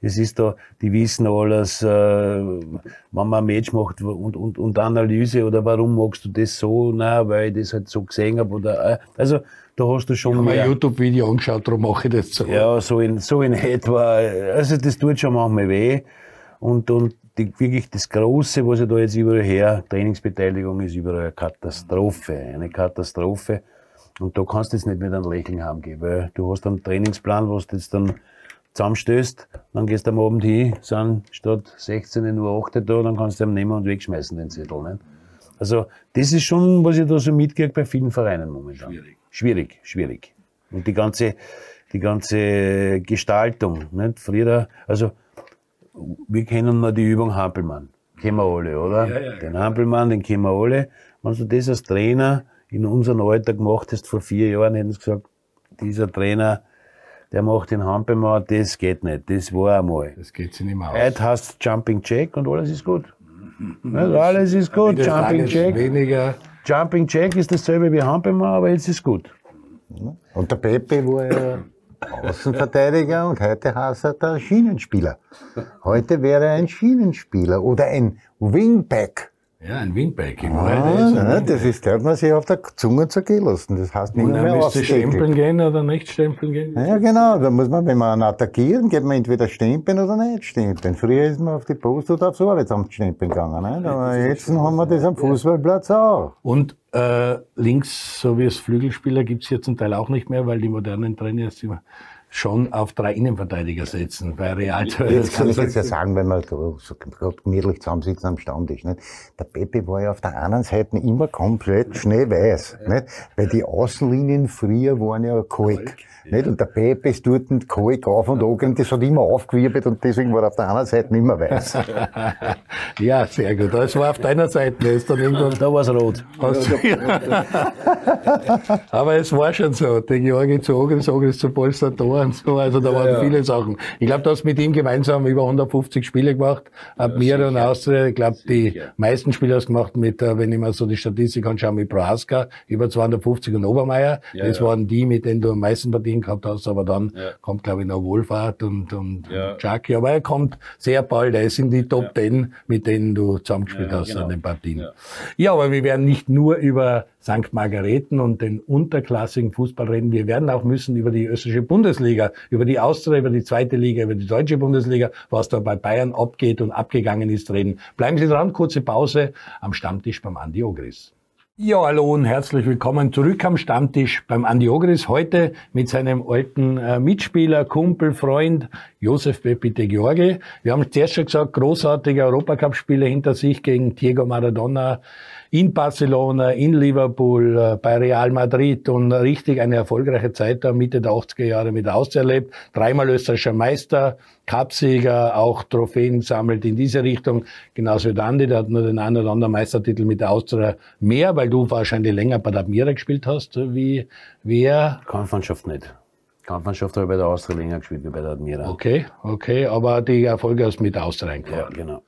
Es ist da, die wissen alles, äh, wenn man ein Match macht und, und, und Analyse oder warum magst du das so, na, weil ich das halt so gesehen habe oder, äh, also, da hast du schon ich habe ein YouTube-Video angeschaut, darum mache ich das so. Ja, so in, so in [LAUGHS] etwa. Also, das tut schon manchmal weh. Und, und die, wirklich das Große, was ich da jetzt überall her, Trainingsbeteiligung ist überall eine Katastrophe. Eine Katastrophe. Und da kannst du jetzt nicht mit einem Lächeln haben, weil du hast einen Trainingsplan, was du jetzt dann zusammenstößt, dann gehst du am Abend hin, sind statt 16 Uhr 8 da, dann kannst du ihn nehmen und wegschmeißen, den Zettel. Nicht? Also, das ist schon, was ich da so mitkriege bei vielen Vereinen momentan. Schwierig. Schwierig, schwierig. Und die ganze, die ganze Gestaltung, nicht? Früher, also, wir kennen nur die Übung Hampelmann. Kennen wir alle, oder? Ja, ja, den Hampelmann, den kennen wir alle. Wenn du das als Trainer in unserem Alter gemacht hast, vor vier Jahren, hätten sie gesagt, dieser Trainer, der macht den Hampelmann, das geht nicht. Das war einmal. Das geht sich nicht mehr aus. Heute hast Jumping Jack und alles ist gut. Mhm. alles ist gut. Jumping Jack. Weniger. Jumping Jack ist dasselbe wie Hampelmann, aber jetzt ist gut. Und der Pepe war ja Außenverteidiger und heute heißt er der Schienenspieler. Heute wäre er ein Schienenspieler oder ein Wingback. Ja, ein Wingback. Ah, nein, das ist, der hat man sich auf der Zunge zergehen lassen. Das heißt nicht mehr, mehr müsste stempeln gehen oder nicht stempeln gehen? Ja, genau. Da muss man, wenn man attackieren, geht man entweder stempeln oder nicht stempeln. Früher ist man auf die Post oder aufs Arbeitsamt stempeln gegangen. Nicht? Aber jetzt haben wir das am Fußballplatz auch. Und äh, links, so wie es Flügelspieler, gibt's hier zum Teil auch nicht mehr, weil die modernen Trainer immer schon auf drei Innenverteidiger setzen. Bei Real ja, Das kann ich jetzt ja sagen, wenn wir so, gemütlich zusammensitzen am Stammtisch. Nicht? Der Pepe war ja auf der anderen Seite immer komplett schneeweiß. Nicht? Weil die Außenlinien früher waren ja kalk. Nicht? Und der Pepe ist dort mit Kalk auf und an und das hat immer aufgewirbelt und deswegen war er auf der anderen Seite mehr weiß. [LAUGHS] ja, sehr gut. Das war auf deiner Seite. Ist dann irgendwann da war es rot. [LAUGHS] Aber es war schon so. Den Georgi zu Ogren, Ogren zu Polster da und so. Also da waren ja, ja. viele Sachen. Ich glaube, du hast mit ihm gemeinsam über 150 Spiele gemacht. Ab ja, mir und Austria. Ich glaube, die meisten Spiele hast du gemacht mit, äh, wenn ich mir so die Statistik anschaue, mit Prohaska, über 250 und Obermeier. das waren die, mit denen du am meisten Partien gehabt hast, aber dann ja. kommt, glaube ich, noch Wohlfahrt und, und ja. Chucky. Aber er kommt sehr bald, er ist in die Top ja. Ten, mit denen du zusammengespielt ja, hast genau. an den Partien. Ja. ja, aber wir werden nicht nur über St. Margareten und den unterklassigen Fußball reden. Wir werden auch müssen über die österreichische Bundesliga, über die Austria, über die zweite Liga, über die deutsche Bundesliga, was da bei Bayern abgeht und abgegangen ist, reden. Bleiben Sie dran, kurze Pause am Stammtisch beim Andi Ogris. Ja, hallo und herzlich willkommen zurück am Stammtisch beim Andi Ogris. Heute mit seinem alten äh, Mitspieler, Kumpel, Freund Josef Pepite George. Wir haben zuerst schon gesagt, großartige Europacup-Spiele hinter sich gegen Diego Maradona, in Barcelona, in Liverpool, äh, bei Real Madrid und richtig eine erfolgreiche Zeit da Mitte der 80er Jahre mit auserlebt. Dreimal österreichischer Meister, Cupsieger, auch Trophäen gesammelt in diese Richtung. Genauso wie der Andi, der hat nur den einen oder anderen Meistertitel mit der Austria mehr, weil du wahrscheinlich länger bei der Admira gespielt hast, wie wer? Kampfmannschaft nicht. Kampfmannschaft habe ich bei der Austria länger gespielt wie bei der Admira. Okay, okay, aber die Erfolge hast du mit Austria Ja, genau.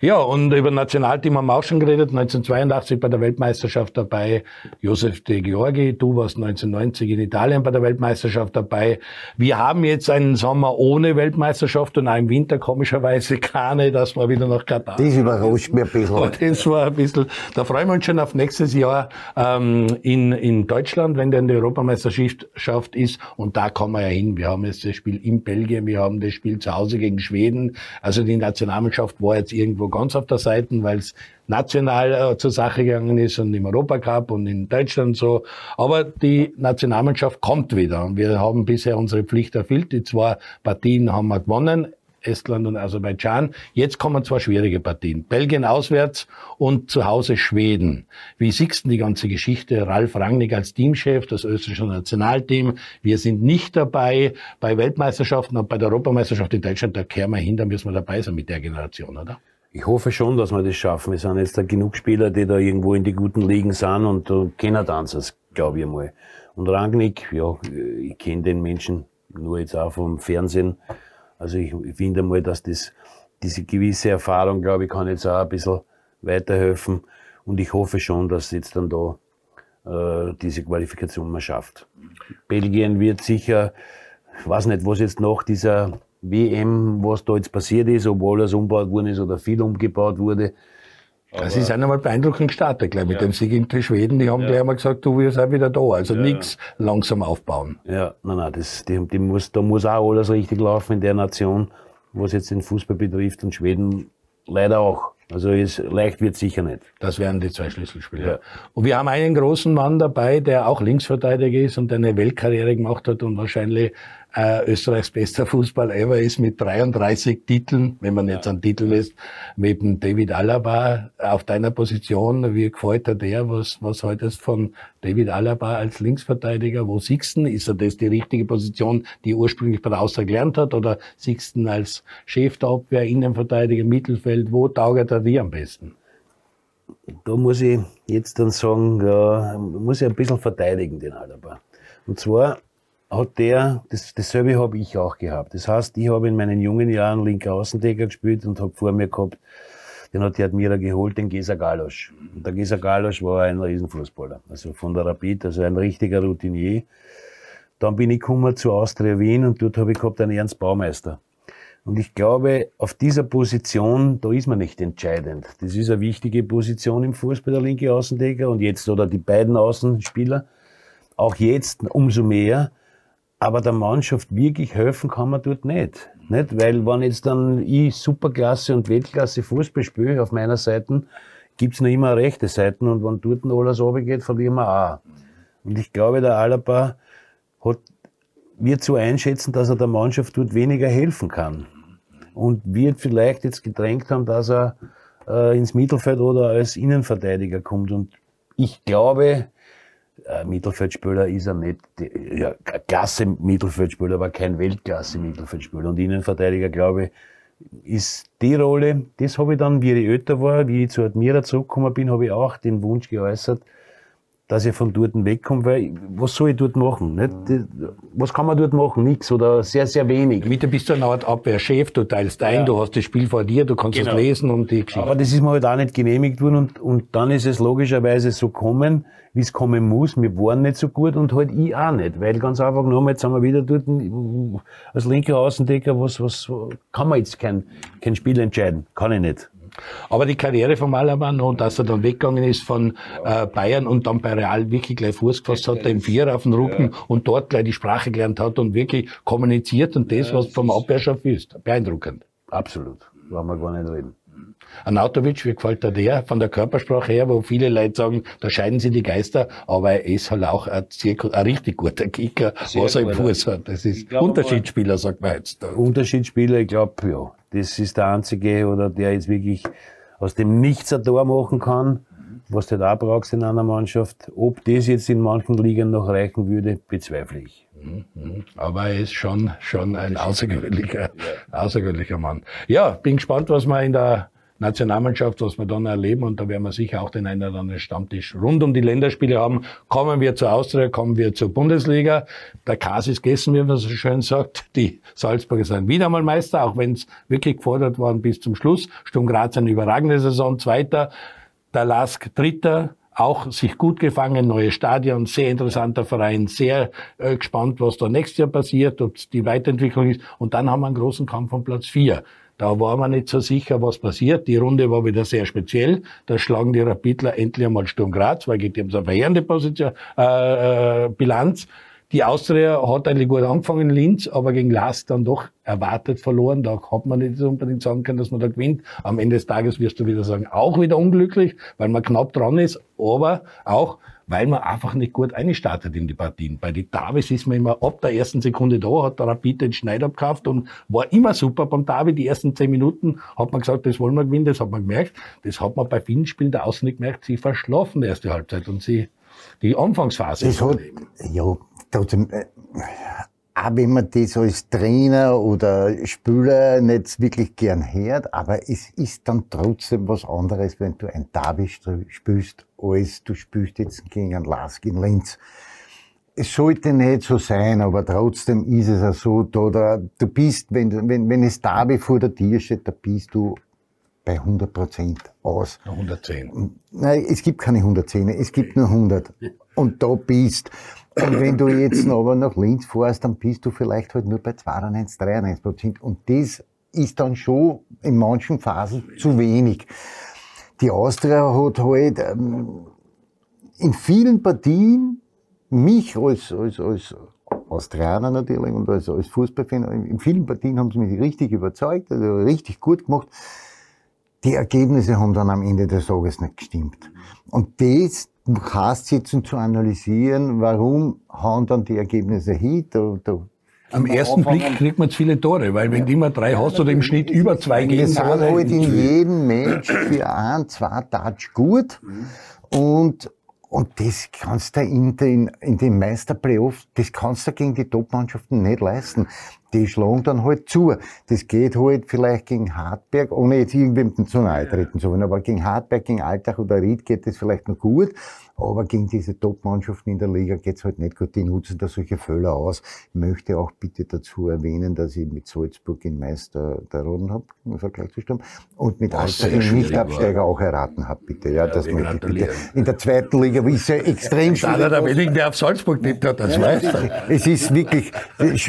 Ja, und über Nationalteam haben wir auch schon geredet. 1982 bei der Weltmeisterschaft dabei. Josef de Georgi, du warst 1990 in Italien bei der Weltmeisterschaft dabei. Wir haben jetzt einen Sommer ohne Weltmeisterschaft und auch im Winter komischerweise [LAUGHS] keine, dass wir wieder nach Katar. Das überrascht mich ein bisschen. [LAUGHS] Das war ein bisschen, da freuen wir uns schon auf nächstes Jahr ähm, in, in Deutschland, wenn dann die Europameisterschaft ist. Und da kommen wir ja hin. Wir haben jetzt das Spiel in Belgien, wir haben das Spiel zu Hause gegen Schweden. Also die Nationalmannschaft war jetzt irgendwo ganz auf der Seite, weil es national äh, zur Sache gegangen ist und im Europacup und in Deutschland so. Aber die Nationalmannschaft kommt wieder. Und wir haben bisher unsere Pflicht erfüllt. Die zwei Partien haben wir gewonnen. Estland und Aserbaidschan. Jetzt kommen zwar schwierige Partien. Belgien auswärts und zu Hause Schweden. Wie siehst du die ganze Geschichte? Ralf Rangnick als Teamchef, das österreichische Nationalteam. Wir sind nicht dabei bei Weltmeisterschaften und bei der Europameisterschaft in Deutschland. Da kehren wir hin, da müssen wir dabei sein mit der Generation, oder? Ich hoffe schon, dass wir das schaffen. Wir sind jetzt da genug Spieler, die da irgendwo in die guten Ligen sind und uh, kennen das, glaube ich mal. Und Rangnick, ja, ich kenne den Menschen nur jetzt auch vom Fernsehen. Also ich, ich finde mal, dass das, diese gewisse Erfahrung, glaube ich, kann jetzt auch ein bisschen weiterhelfen. Und ich hoffe schon, dass jetzt dann da äh, diese Qualifikation mal schafft. Belgien wird sicher, ich weiß nicht, was jetzt nach dieser WM, was da jetzt passiert ist, ob alles umgebaut worden ist oder viel umgebaut wurde. Sie sind einmal beeindruckend gestartet, gleich mit ja. dem Sieg in die Schweden. Die haben ja. gleich einmal gesagt, du wirst auch wieder da. Also ja. nichts langsam aufbauen. Ja, nein, nein, das, die, die muss, da muss auch alles richtig laufen in der Nation, was jetzt den Fußball betrifft und Schweden leider auch. Also ist, leicht wird sicher nicht. Das wären die zwei Schlüsselspieler. Ja. Und wir haben einen großen Mann dabei, der auch Linksverteidiger ist und eine Weltkarriere gemacht hat und wahrscheinlich äh, Österreichs bester Fußball ever ist mit 33 Titeln, wenn man jetzt einen Titel lässt, mit dem David Alaba auf deiner Position. Wie gefällt dir der? Was, was haltest von David Alaba als Linksverteidiger? Wo siehst du Ist er das die richtige Position, die ursprünglich bei der Austria gelernt hat? Oder siehst du als Chef der Abwehr, Innenverteidiger, Mittelfeld? Wo taugt er dir am besten? Da muss ich jetzt dann sagen, ja, muss ich ein bisschen verteidigen, den Alaba. Und zwar hat der, das, dasselbe habe ich auch gehabt. Das heißt, ich habe in meinen jungen Jahren linker Außendecker gespielt und habe vor mir gehabt, den hat die Admira geholt, den Gesa Galosch. Und der Gesa Galosch war ein Riesenfußballer. Also von der Rapid, also ein richtiger Routinier. Dann bin ich gekommen zu Austria Wien und dort habe ich gehabt einen Ernst Baumeister. Und ich glaube, auf dieser Position, da ist man nicht entscheidend. Das ist eine wichtige Position im Fußball, der linke Außendecker und jetzt, oder die beiden Außenspieler. Auch jetzt umso mehr. Aber der Mannschaft wirklich helfen kann man dort nicht. nicht? Weil wenn jetzt dann ich Superklasse und Weltklasse Fußball spiele auf meiner Seite, gibt's noch immer rechte Seiten und wenn dort alles runtergeht, verlieren wir auch. Und ich glaube, der Alaba hat, wird so einschätzen, dass er der Mannschaft dort weniger helfen kann. Und wird vielleicht jetzt gedrängt haben, dass er äh, ins Mittelfeld oder als Innenverteidiger kommt. Und ich glaube, äh, Mittelfeldspieler ist er nicht, ja, Klasse Mittelfeldspieler, aber kein Weltklasse Mittelfeldspieler. Und Innenverteidiger, glaube ich, ist die Rolle, das habe ich dann, wie ich älter war, wie ich zu Admira zurückgekommen bin, habe ich auch den Wunsch geäußert, dass ich von dort wegkomme, weil was soll ich dort machen? Nicht? Was kann man dort machen? Nichts oder sehr, sehr wenig. Mitte bist du eine Art Abwehrchef, du teilst ein, ja. du hast das Spiel vor dir, du kannst genau. es lesen und die Geschichte. Aber das ist mir halt auch nicht genehmigt worden und, und dann ist es logischerweise so kommen, wie es kommen muss. Wir waren nicht so gut und halt ich auch nicht, weil ganz einfach nochmal, jetzt sind wir wieder dort als linker Außendecker, was, was, kann man jetzt kein, kein Spiel entscheiden. Kann ich nicht. Aber die Karriere von Malaban und dass er dann weggegangen ist von äh, Bayern und dann bei Real wirklich gleich Fuß gefasst hat, den Vierer auf den Rücken ja. und dort gleich die Sprache gelernt hat und wirklich kommuniziert und das, was vom Abwehrschaft ist. Beeindruckend. Absolut. Wollen wir gar nicht reden. Anatovic, wie gefällt dir der von der Körpersprache her, wo viele Leute sagen, da scheiden sie die Geister, aber er ist halt auch ein, ein richtig guter Kicker, sehr was er im Fuß hat. Das ist glaub, Unterschiedsspieler, sagt man jetzt. Unterschiedsspieler, ich glaube, ja. Das ist der einzige, oder der jetzt wirklich aus dem Nichts ein Tor machen kann, was du da brauchst in einer Mannschaft. Ob das jetzt in manchen Ligen noch reichen würde, bezweifle ich. Mhm. Aber er ist schon, schon ein außergewöhnlicher, außergewöhnlicher Mann. Ja, bin gespannt, was wir in der Nationalmannschaft, was wir dann erleben, und da werden wir sicher auch den einen oder anderen Stammtisch rund um die Länderspiele haben. Kommen wir zur Austria, kommen wir zur Bundesliga. Der Kas ist gegessen, wie man so schön sagt. Die Salzburger sind wieder mal Meister, auch wenn es wirklich gefordert waren bis zum Schluss. Sturm Graz eine überragende Saison, Zweiter. Der Lask Dritter, auch sich gut gefangen, neue Stadion, sehr interessanter Verein, sehr äh, gespannt, was da nächstes Jahr passiert, ob es die Weiterentwicklung ist. Und dann haben wir einen großen Kampf um Platz vier. Da war man nicht so sicher, was passiert. Die Runde war wieder sehr speziell. Da schlagen die Rapidler endlich einmal Sturm Graz, weil die haben so eine verheerende Position, äh, äh, Bilanz. Die Austria hat eigentlich gut angefangen in Linz, aber gegen Last dann doch erwartet verloren. Da hat man nicht unbedingt sagen können, dass man da gewinnt. Am Ende des Tages wirst du wieder sagen, auch wieder unglücklich, weil man knapp dran ist, aber auch weil man einfach nicht gut eingestartet in die Partien. Bei den Davis ist man immer ab der ersten Sekunde da, hat der Rapid den Schneid abgekauft und war immer super beim David. Die ersten zehn Minuten hat man gesagt, das wollen wir gewinnen, das hat man gemerkt. Das hat man bei vielen Spielen der Außen nicht gemerkt. Sie verschlafen die erste Halbzeit und sie die Anfangsphase. Das hat, ja, trotzdem, äh, auch wenn man das als Trainer oder Spieler nicht wirklich gern hört, aber es ist dann trotzdem was anderes, wenn du ein Derby spielst, als du spielst jetzt gegen einen Lask in Linz. Es sollte nicht so sein, aber trotzdem ist es auch so, da, da, du bist, wenn, wenn, wenn es Derby vor der Tür steht, da bist du bei 100 Prozent aus. 110. Nein, es gibt keine 110, es gibt nur 100. und da bist. Und wenn du jetzt [LAUGHS] aber nach Linz fährst, dann bist du vielleicht halt nur bei 92, 93 Prozent. Und das ist dann schon in manchen Phasen zu wenig. Die Austria hat halt ähm, in vielen Partien mich als, als, als Austrianer natürlich und als, als Fußballfan, in vielen Partien haben sie mich richtig überzeugt, also richtig gut gemacht. Die Ergebnisse haben dann am Ende des Tages nicht gestimmt. Und das jetzt zu analysieren, warum hauen dann die Ergebnisse hin. Da, da am ersten Blick kriegt man zu viele Tore, weil wenn ja. du immer drei hast oder im Schnitt über zwei gehen. Wir sind halt in jedem Match für ein, zwei Touch gut. Und, und das kannst du in den, in den Meisterplayoffs, das kannst du gegen die Top-Mannschaften nicht leisten die schlagen dann halt zu. Das geht halt vielleicht gegen Hartberg, ohne jetzt irgendwem zu nahe treten zu wollen, aber gegen Hartberg, gegen Altach oder Ried geht das vielleicht noch gut. Aber gegen diese Top-Mannschaften in der Liga geht's halt nicht gut. Die nutzen da solche Fälle aus. Ich möchte auch bitte dazu erwähnen, dass ich mit Salzburg in Meister der Roden habe, im Vergleich zu Sturm, und mit Alter den Nicht-Absteiger auch erraten habe, bitte. Ja, ja das möchte ich bitte. In der zweiten Liga ist ja extrem schwer. Einer der wenigen, der auf Salzburg nicht hat, das weiß Es ist wirklich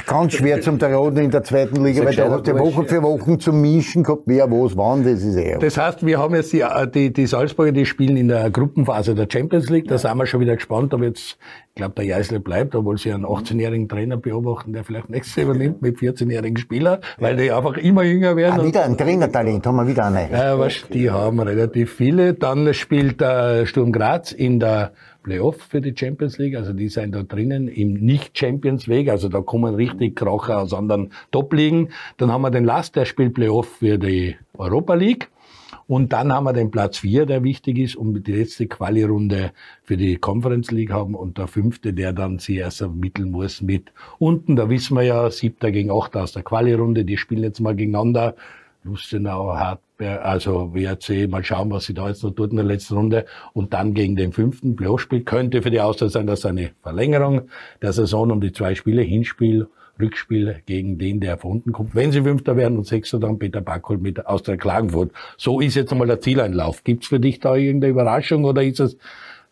ganz schwer zum Roden in der zweiten Liga, weil der hat ja Woche für Woche zum Mischen gehabt, wer was wann, das ist eh. Das heißt, wir haben jetzt die, die, die Salzburger, die spielen in der Gruppenphase der Champions League da sind wir schon wieder gespannt, ob jetzt, ich glaube, der Geisler bleibt, obwohl sie einen 18-jährigen Trainer beobachten, der vielleicht nächstes Jahr übernimmt mit 14-jährigen Spielern, weil die einfach immer jünger werden. Ah, wieder ein Trainertalent, haben wir wieder einen. Ja, was, die haben relativ viele. Dann spielt der Sturm Graz in der Playoff für die Champions League, also die sind da drinnen im Nicht-Champions-Weg, also da kommen richtig Kracher aus anderen Top-Ligen. Dann haben wir den Last, der spielt Playoff für die Europa League. Und dann haben wir den Platz vier, der wichtig ist, um die letzte Quali-Runde für die Conference League haben und der fünfte, der dann sie erst ermitteln muss mit unten. Da wissen wir ja, siebter gegen achter aus der Quali-Runde, die spielen jetzt mal gegeneinander. Lustenau, Hartberg, also WRC, mal schauen, was sie da jetzt noch tut in der letzten Runde. Und dann gegen den fünften Playoff-Spiel könnte für die Austria sein, dass eine Verlängerung der Saison um die zwei Spiele, Hinspiel Rückspiel gegen den, der von unten kommt. Wenn sie Fünfter werden und Sechster, dann Peter Backholt mit Austria Klagenfurt. So ist jetzt einmal der Zieleinlauf. Gibt's für dich da irgendeine Überraschung oder ist es,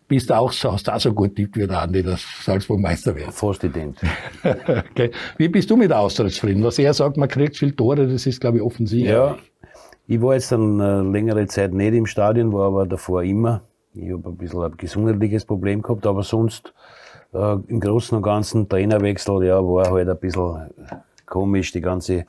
bist du auch so, hast du auch so gut tippt wie der Andi, dass Salzburg Meister wird? Fast [LAUGHS] okay. Wie bist du mit Austria zufrieden? Was er sagt, man kriegt viel Tore, das ist, glaube ich, offensichtlich. Ja. Ich war jetzt eine längere Zeit nicht im Stadion, war aber davor immer. Ich habe ein bisschen ein gesundheitliches Problem gehabt, aber sonst äh, im Großen und Ganzen Trainerwechsel, ja, war halt ein bisschen komisch, die ganze,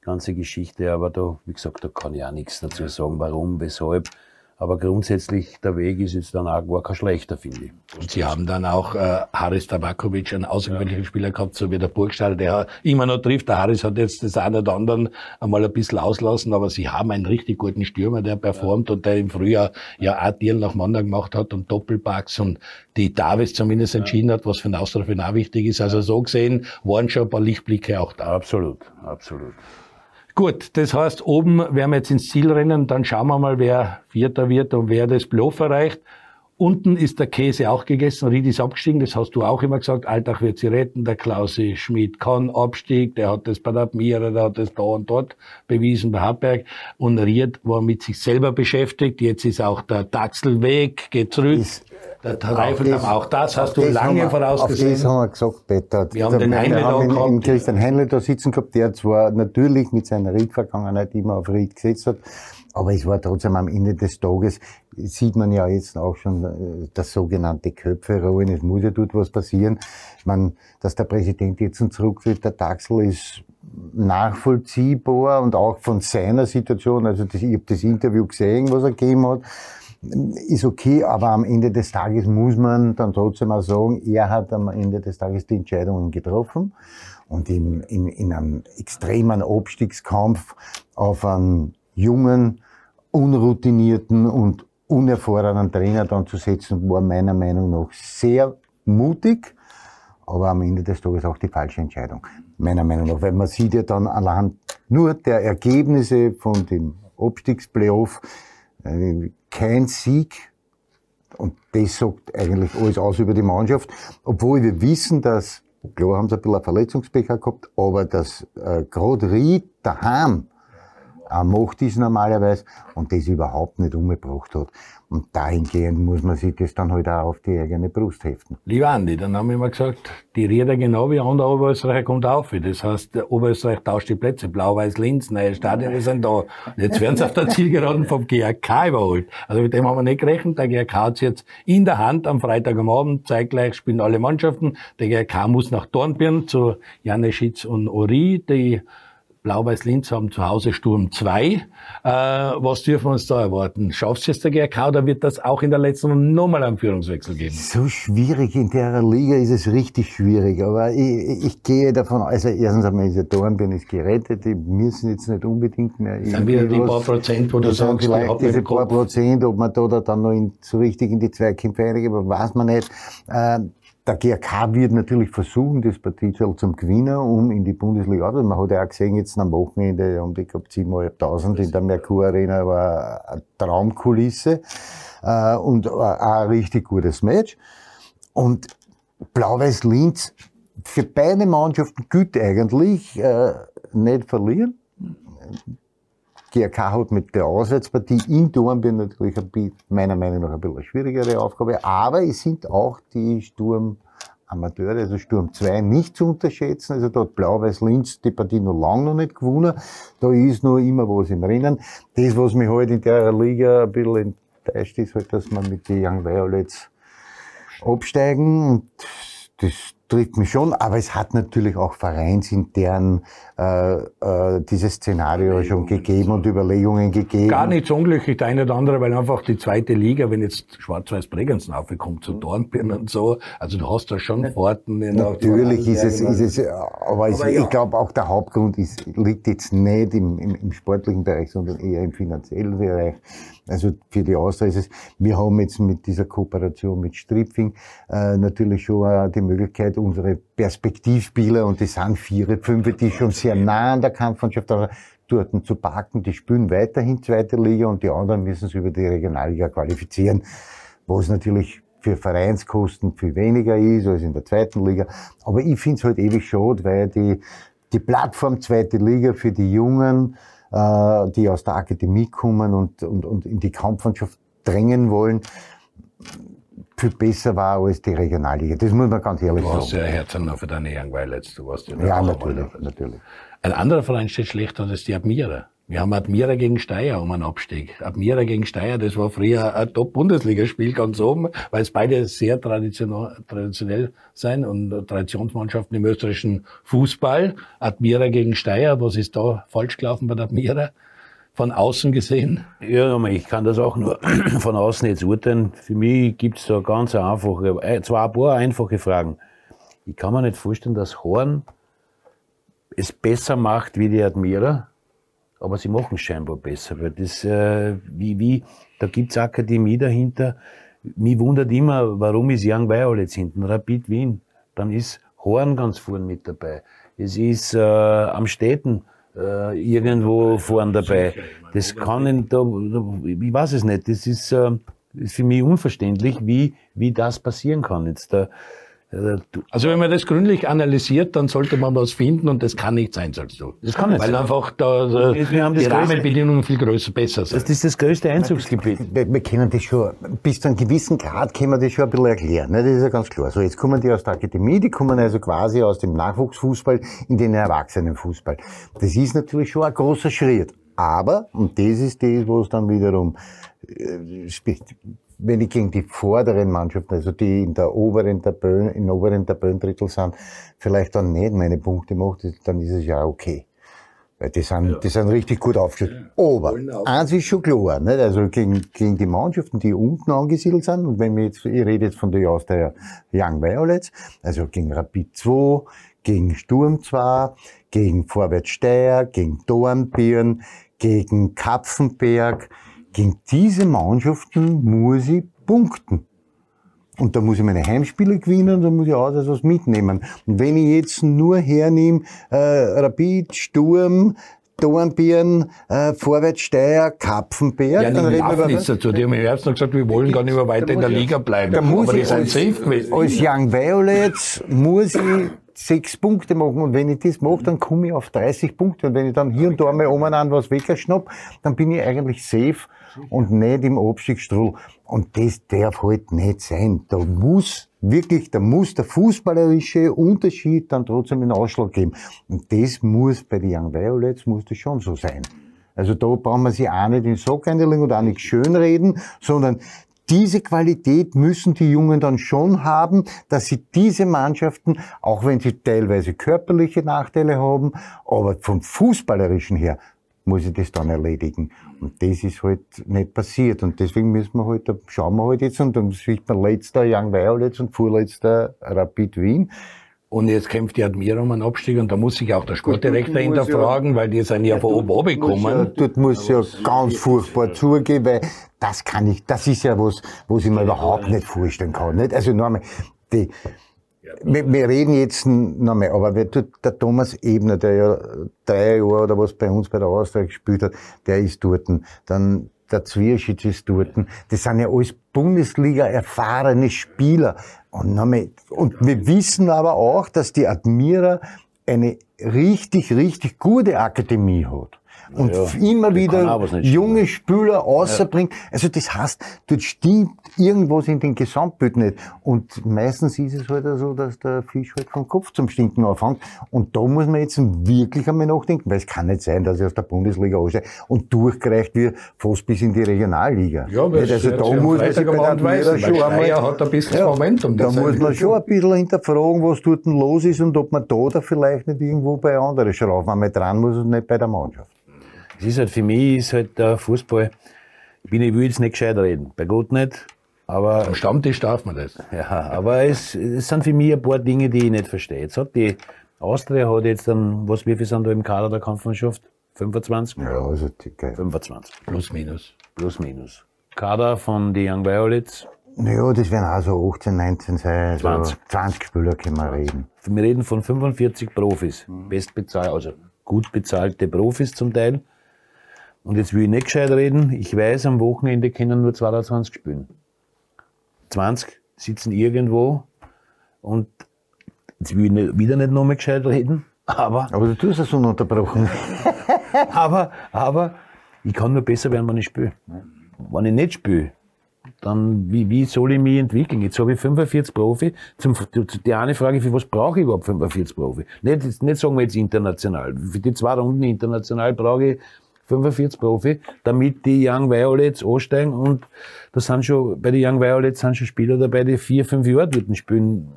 ganze Geschichte, aber da, wie gesagt, da kann ich auch nichts dazu sagen, warum, weshalb. Aber grundsätzlich, der Weg ist jetzt dann auch gar kein schlechter, finde ich. Und Sie haben dann auch äh, Haris Tabakovic, einen außergewöhnlichen ja. Spieler gehabt, so wie der Burgstall, der immer noch trifft. Der Haris hat jetzt das eine oder andere einmal ein bisschen auslassen, aber Sie haben einen richtig guten Stürmer, der performt ja. und der im Frühjahr ja auch Deal nach Manda gemacht hat und Doppelpacks und die Davis zumindest entschieden hat, was für den Austria auch wichtig ist. Also so gesehen waren schon ein paar Lichtblicke auch da. Absolut, absolut. Gut, das heißt, oben werden wir jetzt ins Ziel rennen, dann schauen wir mal, wer Vierter wird und wer das Bluff erreicht. Unten ist der Käse auch gegessen, Ried ist abgestiegen, das hast du auch immer gesagt. Alltag wird sie retten, der Klausi Schmidt kann Abstieg, der hat das bei der Admira, der hat das da und dort bewiesen bei Hartberg. Und Ried war mit sich selber beschäftigt, jetzt ist auch der Daxel weg, geht zurück. Ist, der Reifel das, auch das hast du lange wir, vorausgesehen. Auf das haben wir gesagt, Peter. Wir haben den Heinle da gehabt. Christian Heinle da sitzen gehabt, der zwar natürlich mit seiner Ried-Vergangenheit immer auf Ried gesetzt hat, aber es war trotzdem am Ende des Tages, sieht man ja jetzt auch schon äh, das sogenannte Köpfe rollen. Es muss ja dort was passieren. Meine, dass der Präsident jetzt zurücktritt, der Taxel ist nachvollziehbar und auch von seiner Situation, also das, ich habe das Interview gesehen, was er gegeben hat, ist okay, aber am Ende des Tages muss man dann trotzdem auch sagen, er hat am Ende des Tages die Entscheidungen getroffen und in, in, in einem extremen Abstiegskampf auf einen jungen, unroutinierten und unerfahrenen Trainer dann zu setzen, war meiner Meinung nach sehr mutig, aber am Ende des Tages auch die falsche Entscheidung. Meiner Meinung nach, weil man sieht ja dann anhand nur der Ergebnisse von dem Abstiegsplayoff, kein Sieg. Und das sagt eigentlich alles aus über die Mannschaft. Obwohl wir wissen, dass, klar haben sie ein bisschen ein Verletzungsbecher gehabt, aber dass äh, gerade Ried daheim auch macht ist normalerweise und das überhaupt nicht umgebracht hat. Und dahingehend muss man sich das dann halt auch auf die eigene Brust heften. Lieber Andi, dann haben wir mal gesagt, die Räder genau wie an der Oberösterreich kommt auf. Das heißt, Oberösterreich tauscht die Plätze. Blau-Weiß-Linz, neue Stadien sind da. Und jetzt werden sie auf der Zielgeraden vom GRK überholt. Also mit dem haben wir nicht gerechnet. Der GRK hat jetzt in der Hand am Freitag am Abend. Zeitgleich spielen alle Mannschaften. Der GRK muss nach Dornbirn zu Janeschitz und Ori. Die Blau-Weiß-Linz haben zu Hause Sturm 2. Äh, was dürfen wir uns da erwarten? Schaffst du es der GRK oder wird das auch in der letzten Runde nochmal einen Führungswechsel geben? So schwierig in der Liga ist es richtig schwierig, aber ich, ich gehe davon aus, also erstens einmal ist der Dornbirn ist gerettet, die müssen jetzt nicht unbedingt mehr... Sind wieder die paar Prozent, wo du sagst, vielleicht diese paar Prozent, ob man da, dann noch in, so richtig in die Zweikämpfe aber weiß man nicht. Äh, der GRK wird natürlich versuchen, das Partiezel zum Gewinnen, um in die Bundesliga. Also man hat ja auch gesehen, jetzt am Wochenende um die, glaube 7.500 in der Merkur Arena war eine Traumkulisse äh, und auch ein richtig gutes Match. Und Blau-Weiß Linz für beide Mannschaften gilt eigentlich äh, nicht verlieren. GRK hat mit der Auswärtspartie in Dornbirn natürlich ein meiner Meinung nach ein bisschen eine schwierigere Aufgabe, aber es sind auch die Sturm Amateure, also Sturm 2 nicht zu unterschätzen. Also dort Blau-Weiß-Linz die Partie noch lange noch nicht gewonnen. Da ist noch immer was im Rennen. Das, was mich heute halt in der Liga ein bisschen enttäuscht, ist halt, dass man mit den Young Violets absteigen. Und das trifft mich schon, aber es hat natürlich auch vereinsintern äh, äh, dieses Szenario schon gegeben und Überlegungen gegeben. Gar nicht so unglücklich, der eine oder andere, weil einfach die zweite Liga, wenn jetzt Schwarz-Weiß Bregenz aufkommt, zu Dornbirn und so, also du hast da schon. In natürlich ist es, ist es, aber, aber es, ja. ich glaube auch der Hauptgrund ist, liegt jetzt nicht im, im, im sportlichen Bereich, sondern eher im finanziellen Bereich. Also für die Austria ist es, wir haben jetzt mit dieser Kooperation mit Stripfing äh, natürlich schon äh, die Möglichkeit, unsere Perspektivspieler, und die sind vier, fünf, die schon sehr nah an der Kampfmannschaft, aber dort zu parken, die spielen weiterhin zweite Liga und die anderen müssen sich über die Regionalliga qualifizieren, wo es natürlich für Vereinskosten viel weniger ist als in der zweiten Liga. Aber ich finde es halt ewig schade, weil die, die Plattform zweite Liga für die Jungen, die aus der Akademie kommen und, und, und in die Kampfmannschaft drängen wollen, viel besser war als die Regionalliga. Das muss man ganz ehrlich sagen. Du hast ja Herzen für deine Young Violets. Du warst ja, ja natürlich, natürlich. Ein anderer Verein steht schlecht und das ist die Admira. Wir haben Admira gegen Steyr um einen Abstieg. Admira gegen Steyr, das war früher ein Top-Bundesligaspiel ganz oben, weil es beide sehr traditionell sein und Traditionsmannschaften im österreichischen Fußball. Admira gegen Steyr, was ist da falsch gelaufen bei der Admira? Von außen gesehen? Ja, ich kann das auch nur [CLEARS THROAT] von außen jetzt urteilen. Für mich gibt es da ganz einfache, äh, zwar ein paar einfache Fragen. Ich kann mir nicht vorstellen, dass Horn es besser macht wie die Admira aber sie machen es scheinbar besser, weil das, äh, wie, wie, da gibt's Akademie dahinter. Mich wundert immer, warum ist Young Violets hinten, Rapid Wien, dann ist Horn ganz vorn mit dabei. Es ist äh, am Städten äh, irgendwo vorn dabei. Das kann ich, da, ich weiß es nicht, das ist, äh, ist für mich unverständlich, wie, wie das passieren kann. Jetzt, da, äh, also wenn man das gründlich analysiert, dann sollte man was finden und das kann nicht sein, sagst du. Das kann nicht Weil sein. einfach da wir haben die Rahmenbedingungen viel größer, besser sind. Das ist das größte Einzugsgebiet. Wir, wir kennen das schon, bis zu einem gewissen Grad können wir das schon ein bisschen erklären. Ne? Das ist ja ganz klar. So, jetzt kommen die aus der Akademie, die kommen also quasi aus dem Nachwuchsfußball in den Erwachsenenfußball. Das ist natürlich schon ein großer Schritt. Aber, und das ist das, wo es dann wiederum äh, wenn ich gegen die vorderen Mannschaften, also die in der oberen Tabellen, in oberen Tabellendrittel sind, vielleicht dann nicht meine Punkte macht, dann ist es ja okay. Weil die sind, ja. die sind richtig gut aufgestellt. Ja. Aber eins ist schon klar, nicht? also gegen, gegen die Mannschaften, die unten angesiedelt sind, und wenn wir jetzt, ich rede jetzt von der aus der Young Violets, also gegen Rapid 2, gegen Sturm 2, gegen Vorwärts Steyr, gegen Dornbirn, gegen Kapfenberg, gegen diese Mannschaften muss ich punkten. Und da muss ich meine Heimspiele gewinnen und da muss ich auch was mitnehmen. Und wenn ich jetzt nur hernehme, äh, Rapid, Sturm, Dornbirn, äh, Vorwärtssteier, Kapfenberg. Ja, dann reden wir nichts dazu. Die haben im Herbst noch gesagt, wir wollen gar nicht mehr weiter in der Liga bleiben. Da muss Aber die sind safe gewesen. Als Young Violets muss ich sechs Punkte machen und wenn ich das mache, dann komme ich auf 30 Punkte und wenn ich dann hier und da mal umeinander was wegschnapp, dann bin ich eigentlich safe und nicht im Abstiegsstrudel. Und das darf halt nicht sein. Da muss wirklich, da muss der fußballerische Unterschied dann trotzdem einen Ausschlag geben. Und das muss bei den Young Violets muss das schon so sein. Also da brauchen wir sich auch nicht in den Sack einlegen und auch nicht schönreden, sondern diese Qualität müssen die Jungen dann schon haben, dass sie diese Mannschaften, auch wenn sie teilweise körperliche Nachteile haben, aber vom Fußballerischen her muss ich das dann erledigen. Und das ist halt nicht passiert. Und deswegen müssen wir halt, schauen wir halt jetzt, und dann sieht man letzter Young Violets und vorletzter Rapid Wien. Und jetzt kämpft die Admira um einen Abstieg und da muss sich auch der Sportdirektor hinterfragen, ja, weil die sind ja, ja von oben runtergekommen. Ja, dort muss ja ganz furchtbar zugehen, weil das kann ich, das ist ja was, was ich mir überhaupt nicht vorstellen kann. Nicht? Also nochmal, die, wir, wir, reden jetzt nochmal, aber tut, der Thomas Ebner, der ja drei Jahre oder was bei uns bei der Austria gespielt hat, der ist dort. Dann der Zwierschitz ist dort. Das sind ja alles Bundesliga erfahrene Spieler. Und, nochmal, und wir wissen aber auch, dass die Admira eine richtig, richtig gute Akademie hat und ja, immer wieder junge Spieler außerbringt. Ja. Also das heißt, dort stimmt irgendwas in den Gesamtbild nicht. Und meistens ist es halt so, dass der Fisch halt vom Kopf zum Stinken anfängt. Und da muss man jetzt wirklich einmal nachdenken, weil es kann nicht sein, dass er aus der Bundesliga aussteigt und durchgereicht wird fast bis in die Regionalliga. Ja, weil also da muss man sich bei der Admira schon einmal, hat ein bisschen ja, Momentum. Da muss man schon ein bisschen hinterfragen, was dort los ist und ob man da, da vielleicht nicht irgendwo bei anderen Schrauben einmal dran muss und nicht bei der Mannschaft. Es ist halt für mich ist halt der Fußball, ich, bin, ich will jetzt nicht gescheit reden, bei Gott nicht. Aber, Am Stammtisch darf man das. [LAUGHS] Ja, aber es, es sind für mich ein paar Dinge, die ich nicht verstehe. Jetzt hat die Austria hat jetzt dann, was wie viel sind da im Kader der Kampfmannschaft? 25? Ja, also dicke. 25. Plus minus. Plus minus. Kader von den Young Violets? Naja, das werden auch so 18, 19 sein. 20. 20 Spieler können wir reden. Wir reden von 45 Profis. Mhm. Bestbezahlt, also gut bezahlte Profis zum Teil. Und jetzt will ich nicht gescheit reden. Ich weiß, am Wochenende können nur 22 spielen. 20 sitzen irgendwo und jetzt will ich nicht, wieder nicht nochmal gescheit reden. Aber, aber du tust es ununterbrochen. [LAUGHS] aber, aber ich kann nur besser werden, wenn ich spiele. Wenn ich nicht spiele, dann wie, wie soll ich mich entwickeln? Jetzt habe ich 45 Profi. Zum, die eine Frage, für was brauche ich überhaupt 45 Profi? Nicht, nicht sagen wir jetzt international. Für die zwei Runden international brauche ich 45 Profi, damit die Young Violets ansteigen und da sind schon, bei den Young Violets sind schon Spieler dabei, die vier, fünf Jahre dort spielen.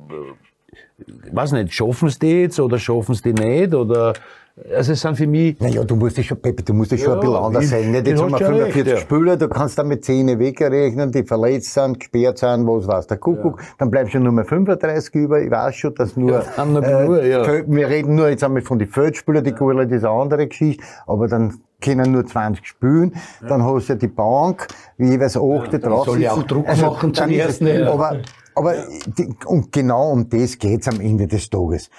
Ich weiß nicht, schaffen sie die jetzt oder schaffen sie die nicht oder also es sind für mich... Naja, du musst ja schon, Pepe, du musst ja schon ein bisschen anders sein. Nicht? Jetzt haben wir 45 recht, ja. Spieler, du kannst dann mit 10 wegrechnen, die verletzt sind, gesperrt sind, was weiß der Kuckuck. Ja. Dann bleibst du nur mehr 35 über. Ich weiß schon, dass nur... Ja, äh, nur. Wir reden nur jetzt einmal von den Feldspielern, die ja. das ist eine andere Geschichte. Aber dann können nur 20 spielen, ja. dann hast du ja die Bank, wie jeweils achte ja, drauf. Soll ja auch Druck also, machen zum ersten. Ja. Aber, aber die, und genau um das geht's am Ende des Tages.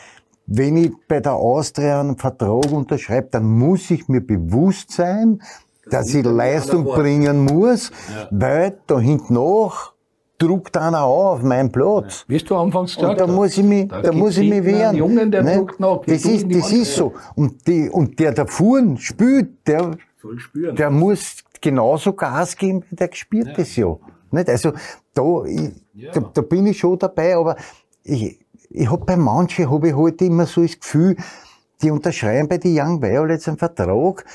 Wenn ich bei der Austria einen Vertrag unterschreibe, dann muss ich mir bewusst sein, dass ich Leistung bringen muss, weil da hinten nach druckt einer auf meinen Platz. Wie du anfangs gesagt Und da muss ich mich, da, da muss ich mich wehren. Jungen, der ne? druckt nach. Das ist, das ist so. Und, die, und der da vorn spielt, der, der muss genauso Gas geben, wie der gespielt ja. das ja. Nicht? Also, da, ich, ja. da, da bin ich schon dabei, aber ich, ich hab bei manchen, habe ich heute halt immer so das Gefühl, die unterschreiben bei den Young Violets einen Vertrag,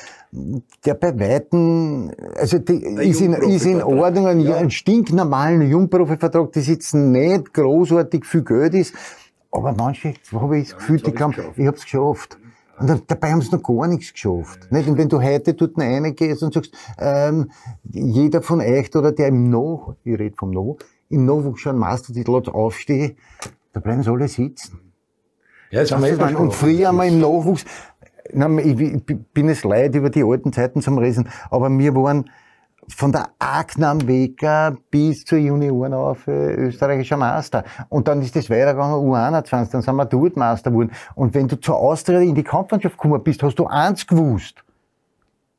der bei Weitem, also die ist in, ist in Ordnung, ein, ja. ein stinknormalen Jungprofi-Vertrag, das jetzt nicht großartig viel Geld ist, aber manche habe ich das Gefühl, die glauben, ich habe es geschafft. Und dann, dabei haben sie noch gar nichts geschafft. Nicht? Und wenn du heute dort reingehst und sagst, ähm, jeder von euch oder der im No, ich rede vom No, im Nachwuchs schon Mastertitel hat, aufstehe, da bleiben sie alle sitzen. Ja, das haben wir eh Und früher einmal im Nachwuchs, ich bin es leid, über die alten Zeiten zum Reden, aber wir waren von der Agnam-Wecker bis zur Junioren auf äh, österreichischer Meister. Und dann ist das weitergegangen, U21, dann sind wir dort Meister geworden. Und wenn du zur Austria in die Kampfmannschaft gekommen bist, hast du eins gewusst.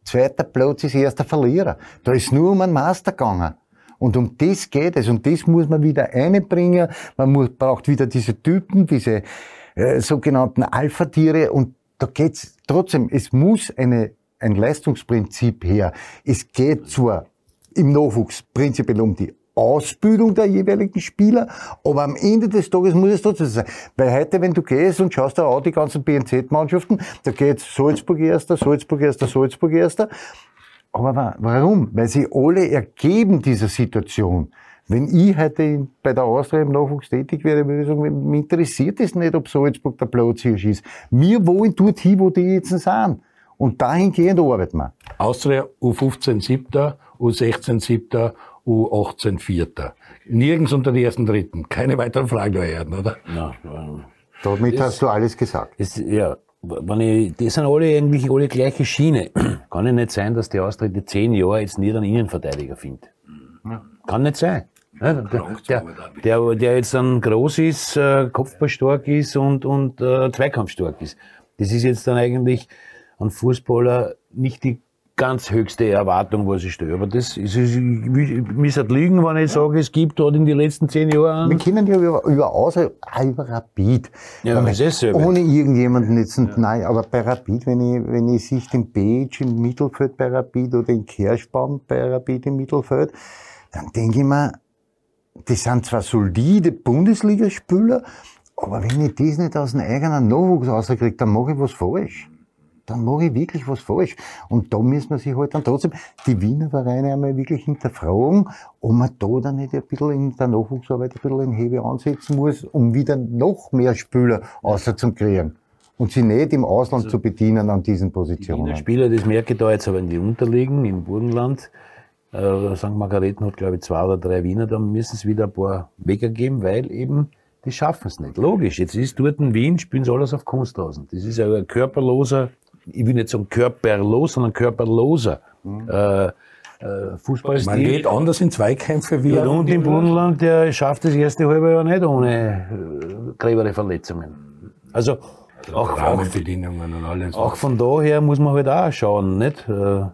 Zweiter Platz ist erster Verlierer. Da ist nur um einen Meister gegangen. Und um das geht es. Und das muss man wieder einbringen. Man muss, braucht wieder diese Typen, diese, äh, sogenannten Alpha-Tiere und da geht's trotzdem, es muss eine, ein Leistungsprinzip her. Es geht zwar im Nachwuchs prinzipiell um die Ausbildung der jeweiligen Spieler, aber am Ende des Tages muss es trotzdem sein. Weil heute, wenn du gehst und schaust da auch die ganzen BNZ-Mannschaften, da geht Salzburg Erster, Salzburg Erster, Salzburg Erster. Aber warum? Weil sie alle ergeben dieser Situation. Wenn ich heute bei der Austria im Nachwuchs tätig wäre, würde ich sagen, mich interessiert es nicht, ob Salzburg der Platzhirsch ist. Wir wollen dort hin, wo die jetzt sind. Und dahingehend arbeiten wir. Austria U15 siebter, U16 siebter, U18 vierter. Nirgends unter die ersten Dritten. Keine weiteren Fragen erhalten, oder? Ja, Damit hast du alles gesagt. Ist, ja, wenn ich, die sind alle eigentlich alle gleiche Schiene. Kann ja nicht sein, dass die Austria die zehn Jahre jetzt nicht einen Innenverteidiger findet. Kann nicht sein. Ja, der, der, der, der, jetzt dann groß ist, äh, kopfballstark ist und, und äh, zweikampfstark ist. Das ist jetzt dann eigentlich ein Fußballer nicht die ganz höchste Erwartung, was ich stelle. Aber das ist, ich, muss halt liegen, wenn ich sage, es gibt dort in den letzten zehn Jahren. Wir kennen ja über, über Außer, auch über Rapid. Ja, das ist so. Ohne irgendjemanden jetzt, ja. nein, aber bei Rapid, wenn ich, wenn ich sich den Page im Mittelfeld bei Rapid oder den Kerschbaum bei Rapid im Mittelfeld, dann denke ich mir, das sind zwar solide Bundesligaspieler, aber wenn ich das nicht aus dem eigenen Nachwuchs rauskriege, dann mache ich was falsch. Dann mache ich wirklich was falsch. Und da müssen wir sich halt dann trotzdem die Wiener Vereine einmal wirklich hinterfragen, ob man da dann nicht ein bisschen in der Nachwuchsarbeit ein bisschen in Hebe ansetzen muss, um wieder noch mehr Spieler außer zu kriegen. Und sie nicht im Ausland also, zu bedienen an diesen Positionen. Die Spieler, das merke ich da jetzt aber in die Unterliegen, im Burgenland, äh, St. Margareten hat, glaube ich, zwei oder drei Wiener, da müssen es wieder ein paar Weger geben, weil eben die schaffen es nicht. Logisch, jetzt ist dort in Wien, spielen sie alles auf Kunstrasen. Das ist ja ein körperloser, ich will nicht sagen körperlos, sondern körperloser. Mhm. Äh, äh, Fußballstil. Man geht anders in Zweikämpfe wie ja, Und im Brunnenland, der schafft das erste halbe Jahr nicht ohne äh, gröbere Verletzungen. Also, also auch, auch, auch, von daher muss man halt auch schauen, nicht? Äh,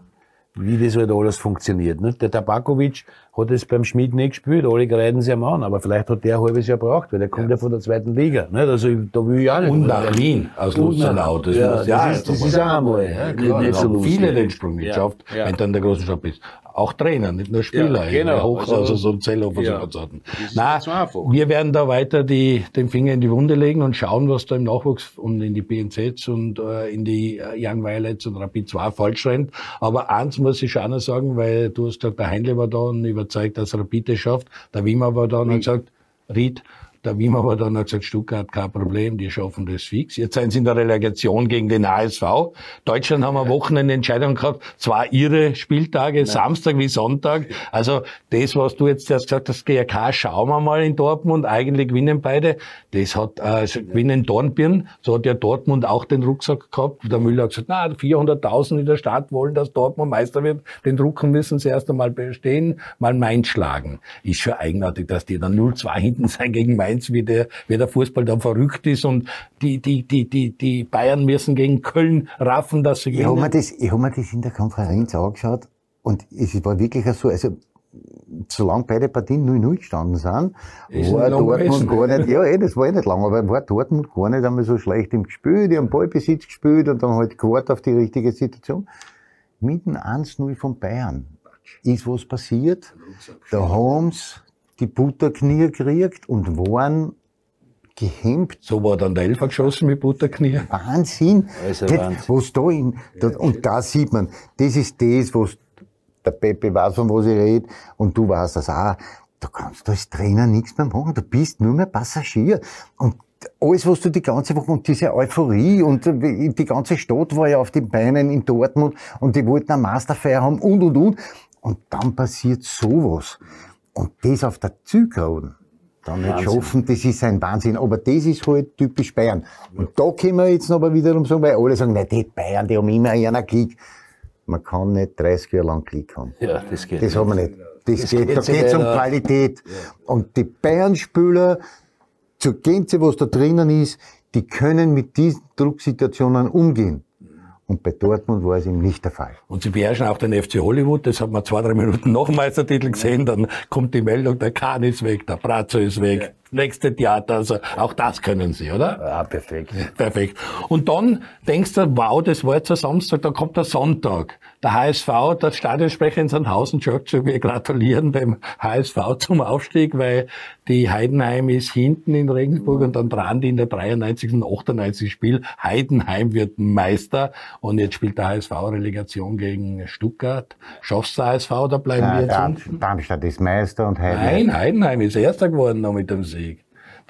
wie das halt alles funktioniert. Nicht? Der Tabakovic hat es beim Schmied nicht gespielt, alle greiden sie am an, aber vielleicht hat der ein halbes Jahr braucht, weil der kommt ja, ja von der zweiten Liga. Nicht? Also da will ich auch nicht. Und nach Wien, aus Lustenau. Das, ja, das, ja, ist, das ist auch einmal ja, klar, nicht, so viele den Sprung nicht geschafft, ja. wenn dann der große Job ist auch Trainer, nicht nur Spieler. Ja, genau. Hochhaus, also, so ein Zellhofer ja, so hatten. Na, wir werden da weiter die, den Finger in die Wunde legen und schauen, was da im Nachwuchs und in die BNZs und äh, in die äh, Young Violets und Rapid 2 falsch rennt. Aber eins muss ich schon auch noch sagen, weil du hast gesagt, der Heinle war da und überzeugt, dass Rapid es schafft. Der Wimmer war da und gesagt, Ried, der Wim aber dann hat gesagt, Stuttgart kein Problem, die schaffen das fix. Jetzt sind sie in der Relegation gegen den ASV. Deutschland haben am Wochenende Entscheidung gehabt, zwar ihre Spieltage, Nein. Samstag wie Sonntag. Also das, was du jetzt erst gesagt hast, GRK, schauen wir mal in Dortmund, eigentlich gewinnen beide. Das hat äh, gewinnen Dornbirn, so hat ja Dortmund auch den Rucksack gehabt. Der Müller hat gesagt, na 400.000 in der Stadt wollen, dass Dortmund Meister wird. Den Druck müssen sie erst einmal bestehen, mal Mainz schlagen. Ist schon eigenartig, dass die dann 0-2 [LAUGHS] hinten sein gegen Mainz eins, wie der, wie der Fußball dann verrückt ist und die, die, die, die, die Bayern müssen gegen Köln raffen, dass sie gewinnen. Ich habe mir, das, ich hab mir das in der Konferenz angeschaut und es war wirklich so, also solange beide Partien 0-0 gestanden sind, ist war Dortmund gar nicht, ja, eh, das war eh nicht lang, aber war Dortmund gar nicht einmal so schlecht im Gespiel, die haben Ballbesitz gespielt und dann halt gewartet auf die richtige Situation. Mit dem 1-0 von Bayern ist was passiert. Da haben's die Butterknie gekriegt und waren gehemmt. So war dann der Elfer geschossen mit Butterknie. Wahnsinn. Also Wahnsinn. Was da in, da, und da sieht man, das ist das, was der Pepe weiß, von was ich rede, und du weißt das auch. Da kannst du als Trainer nichts mehr machen. Du bist nur mehr Passagier. Und alles, was du die ganze Woche, und diese Euphorie und die ganze Stadt war ja auf den Beinen in Dortmund und die wollten eine Masterfeier haben und, und, und. Und dann passiert sowas. Und das auf der Zielgeraden dann nicht schaffen, das ist ein Wahnsinn. Aber das ist halt typisch Bayern. Und da können wir jetzt aber wiederum sagen, weil alle sagen, nein, die Bayern, die haben immer einen Klick. Man kann nicht 30 Jahre lang Klick haben. Ja, das geht Das nicht. haben wir nicht. Das, das geht, geht, da geht es um Qualität. Ja. Und die Bayern-Spieler, zur Gänze, was da drinnen ist, die können mit diesen Drucksituationen umgehen. Und bei Dortmund war es ihm nicht der Fall. Und sie beherrschen auch den FC Hollywood. Das hat man zwei, drei Minuten [LAUGHS] nach dem Meistertitel gesehen. Dann kommt die Meldung, der Kahn ist weg, der Brazzo ist weg. Nächste Theater. Also auch das können Sie, oder? Ja, perfekt. Perfekt. Und dann denkst du, wow, das war jetzt ein Samstag, da kommt der Sonntag. Der HSV, der Stadionsprecher in Sandhausen, Churchill, wir gratulieren beim HSV zum Aufstieg, weil die Heidenheim ist hinten in Regensburg und dann dran die in der 93. und 98. Spiel. Heidenheim wird Meister und jetzt spielt der HSV Relegation gegen Stuttgart. Schaffst du HSV oder bleiben Ja, wir jetzt ja, unten? Darmstadt ist Meister und Heidenheim. Nein, Heidenheim ist Erster geworden noch mit dem Sieg.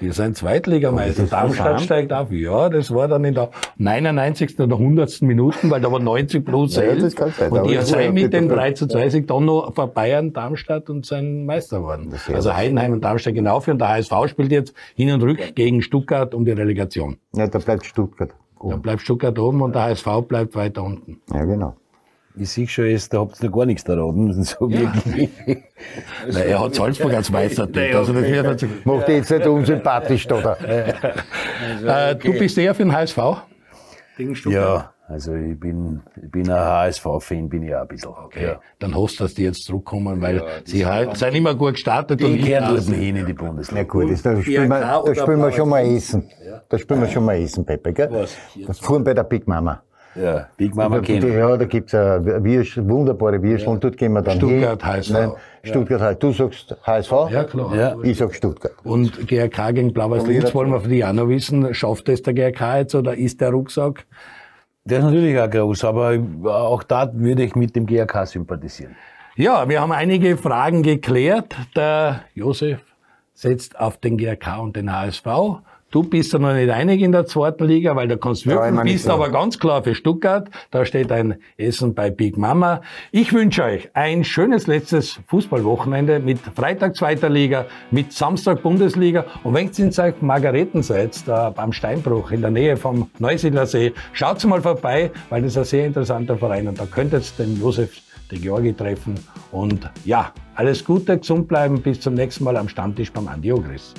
Die sind Zweitligameister. Oh, Darmstadt steigt auf. Ja, das war dann in der 99. oder 100. Minuten, weil da war 90 plus Ja, 11. das kann sein. Und die sind mit dem 3 zu 2 Sieg dann noch vor Bayern, Darmstadt und sind Meister geworden. Ja Also. Heidenheim und Darmstadt genau für. Und der HSV spielt jetzt hin und rück gegen Stuttgart um die Relegation. Ja, da bleibt Stuttgart. Da bleibt Stuttgart oben und der HSV bleibt weiter unten. Ja, genau. Ich sehe schon jetzt, da habt ihr noch gar nichts erraten. [LAUGHS] So wirklich. Na, er hat Salzburg als Meister. Also das wird dazu- Macht dich jetzt nicht unsympathisch, oder? äh, du bist eher für den HSV? Ja, also ich bin, ich bin ein HSV-Fan, bin ich auch ein bisschen. Okay. Ja. Dann hoffst du, dass die jetzt zurückkommen, weil sie halt, sind immer gut gestartet und Ich gehöre hinten dort hin in die Na Bundesliga. gut, das, da spielen wir, da spielen schon mal Essen. Da spielen wir schon mal Essen, Pepe, gell? Was? Das fuhren bei der Big Mama. Ja, Big Mama Da- kennen. Ja, da gibt's eine Wirsch, wunderbare Würstel und dort gehen wir dann Stuttgart, hin. HSV. Nein, Stuttgart, HSV. Du sagst HSV? Ja, klar. Ja. Ich sag Stuttgart. Und GRK gegen Blau-Weiß Linz wollen wir für die auch noch wissen. Schafft es der GRK jetzt oder ist der Rucksack? Der ist natürlich auch groß, aber auch da würde ich mit dem GRK sympathisieren. Ja, wir haben einige Fragen geklärt. Der Josef setzt auf den GRK und den HSV. Du bist ja noch nicht einig in der zweiten Liga, weil da kannst du Ja, bist aber ganz klar für Stuttgart. Da steht ein Essen bei Big Mama. Ich wünsche euch ein schönes letztes Fußballwochenende mit Freitag zweiter Liga, mit Samstag Bundesliga. Und wenn ihr in St. Margareten seid, da beim Steinbruch in der Nähe vom Neusiedler See, schaut mal vorbei, weil das ist ein sehr interessanter Verein und da könnt ihr jetzt den Josef den Georgi treffen. Und ja, alles Gute, gesund bleiben, bis zum nächsten Mal am Stammtisch beim Andi Ogris.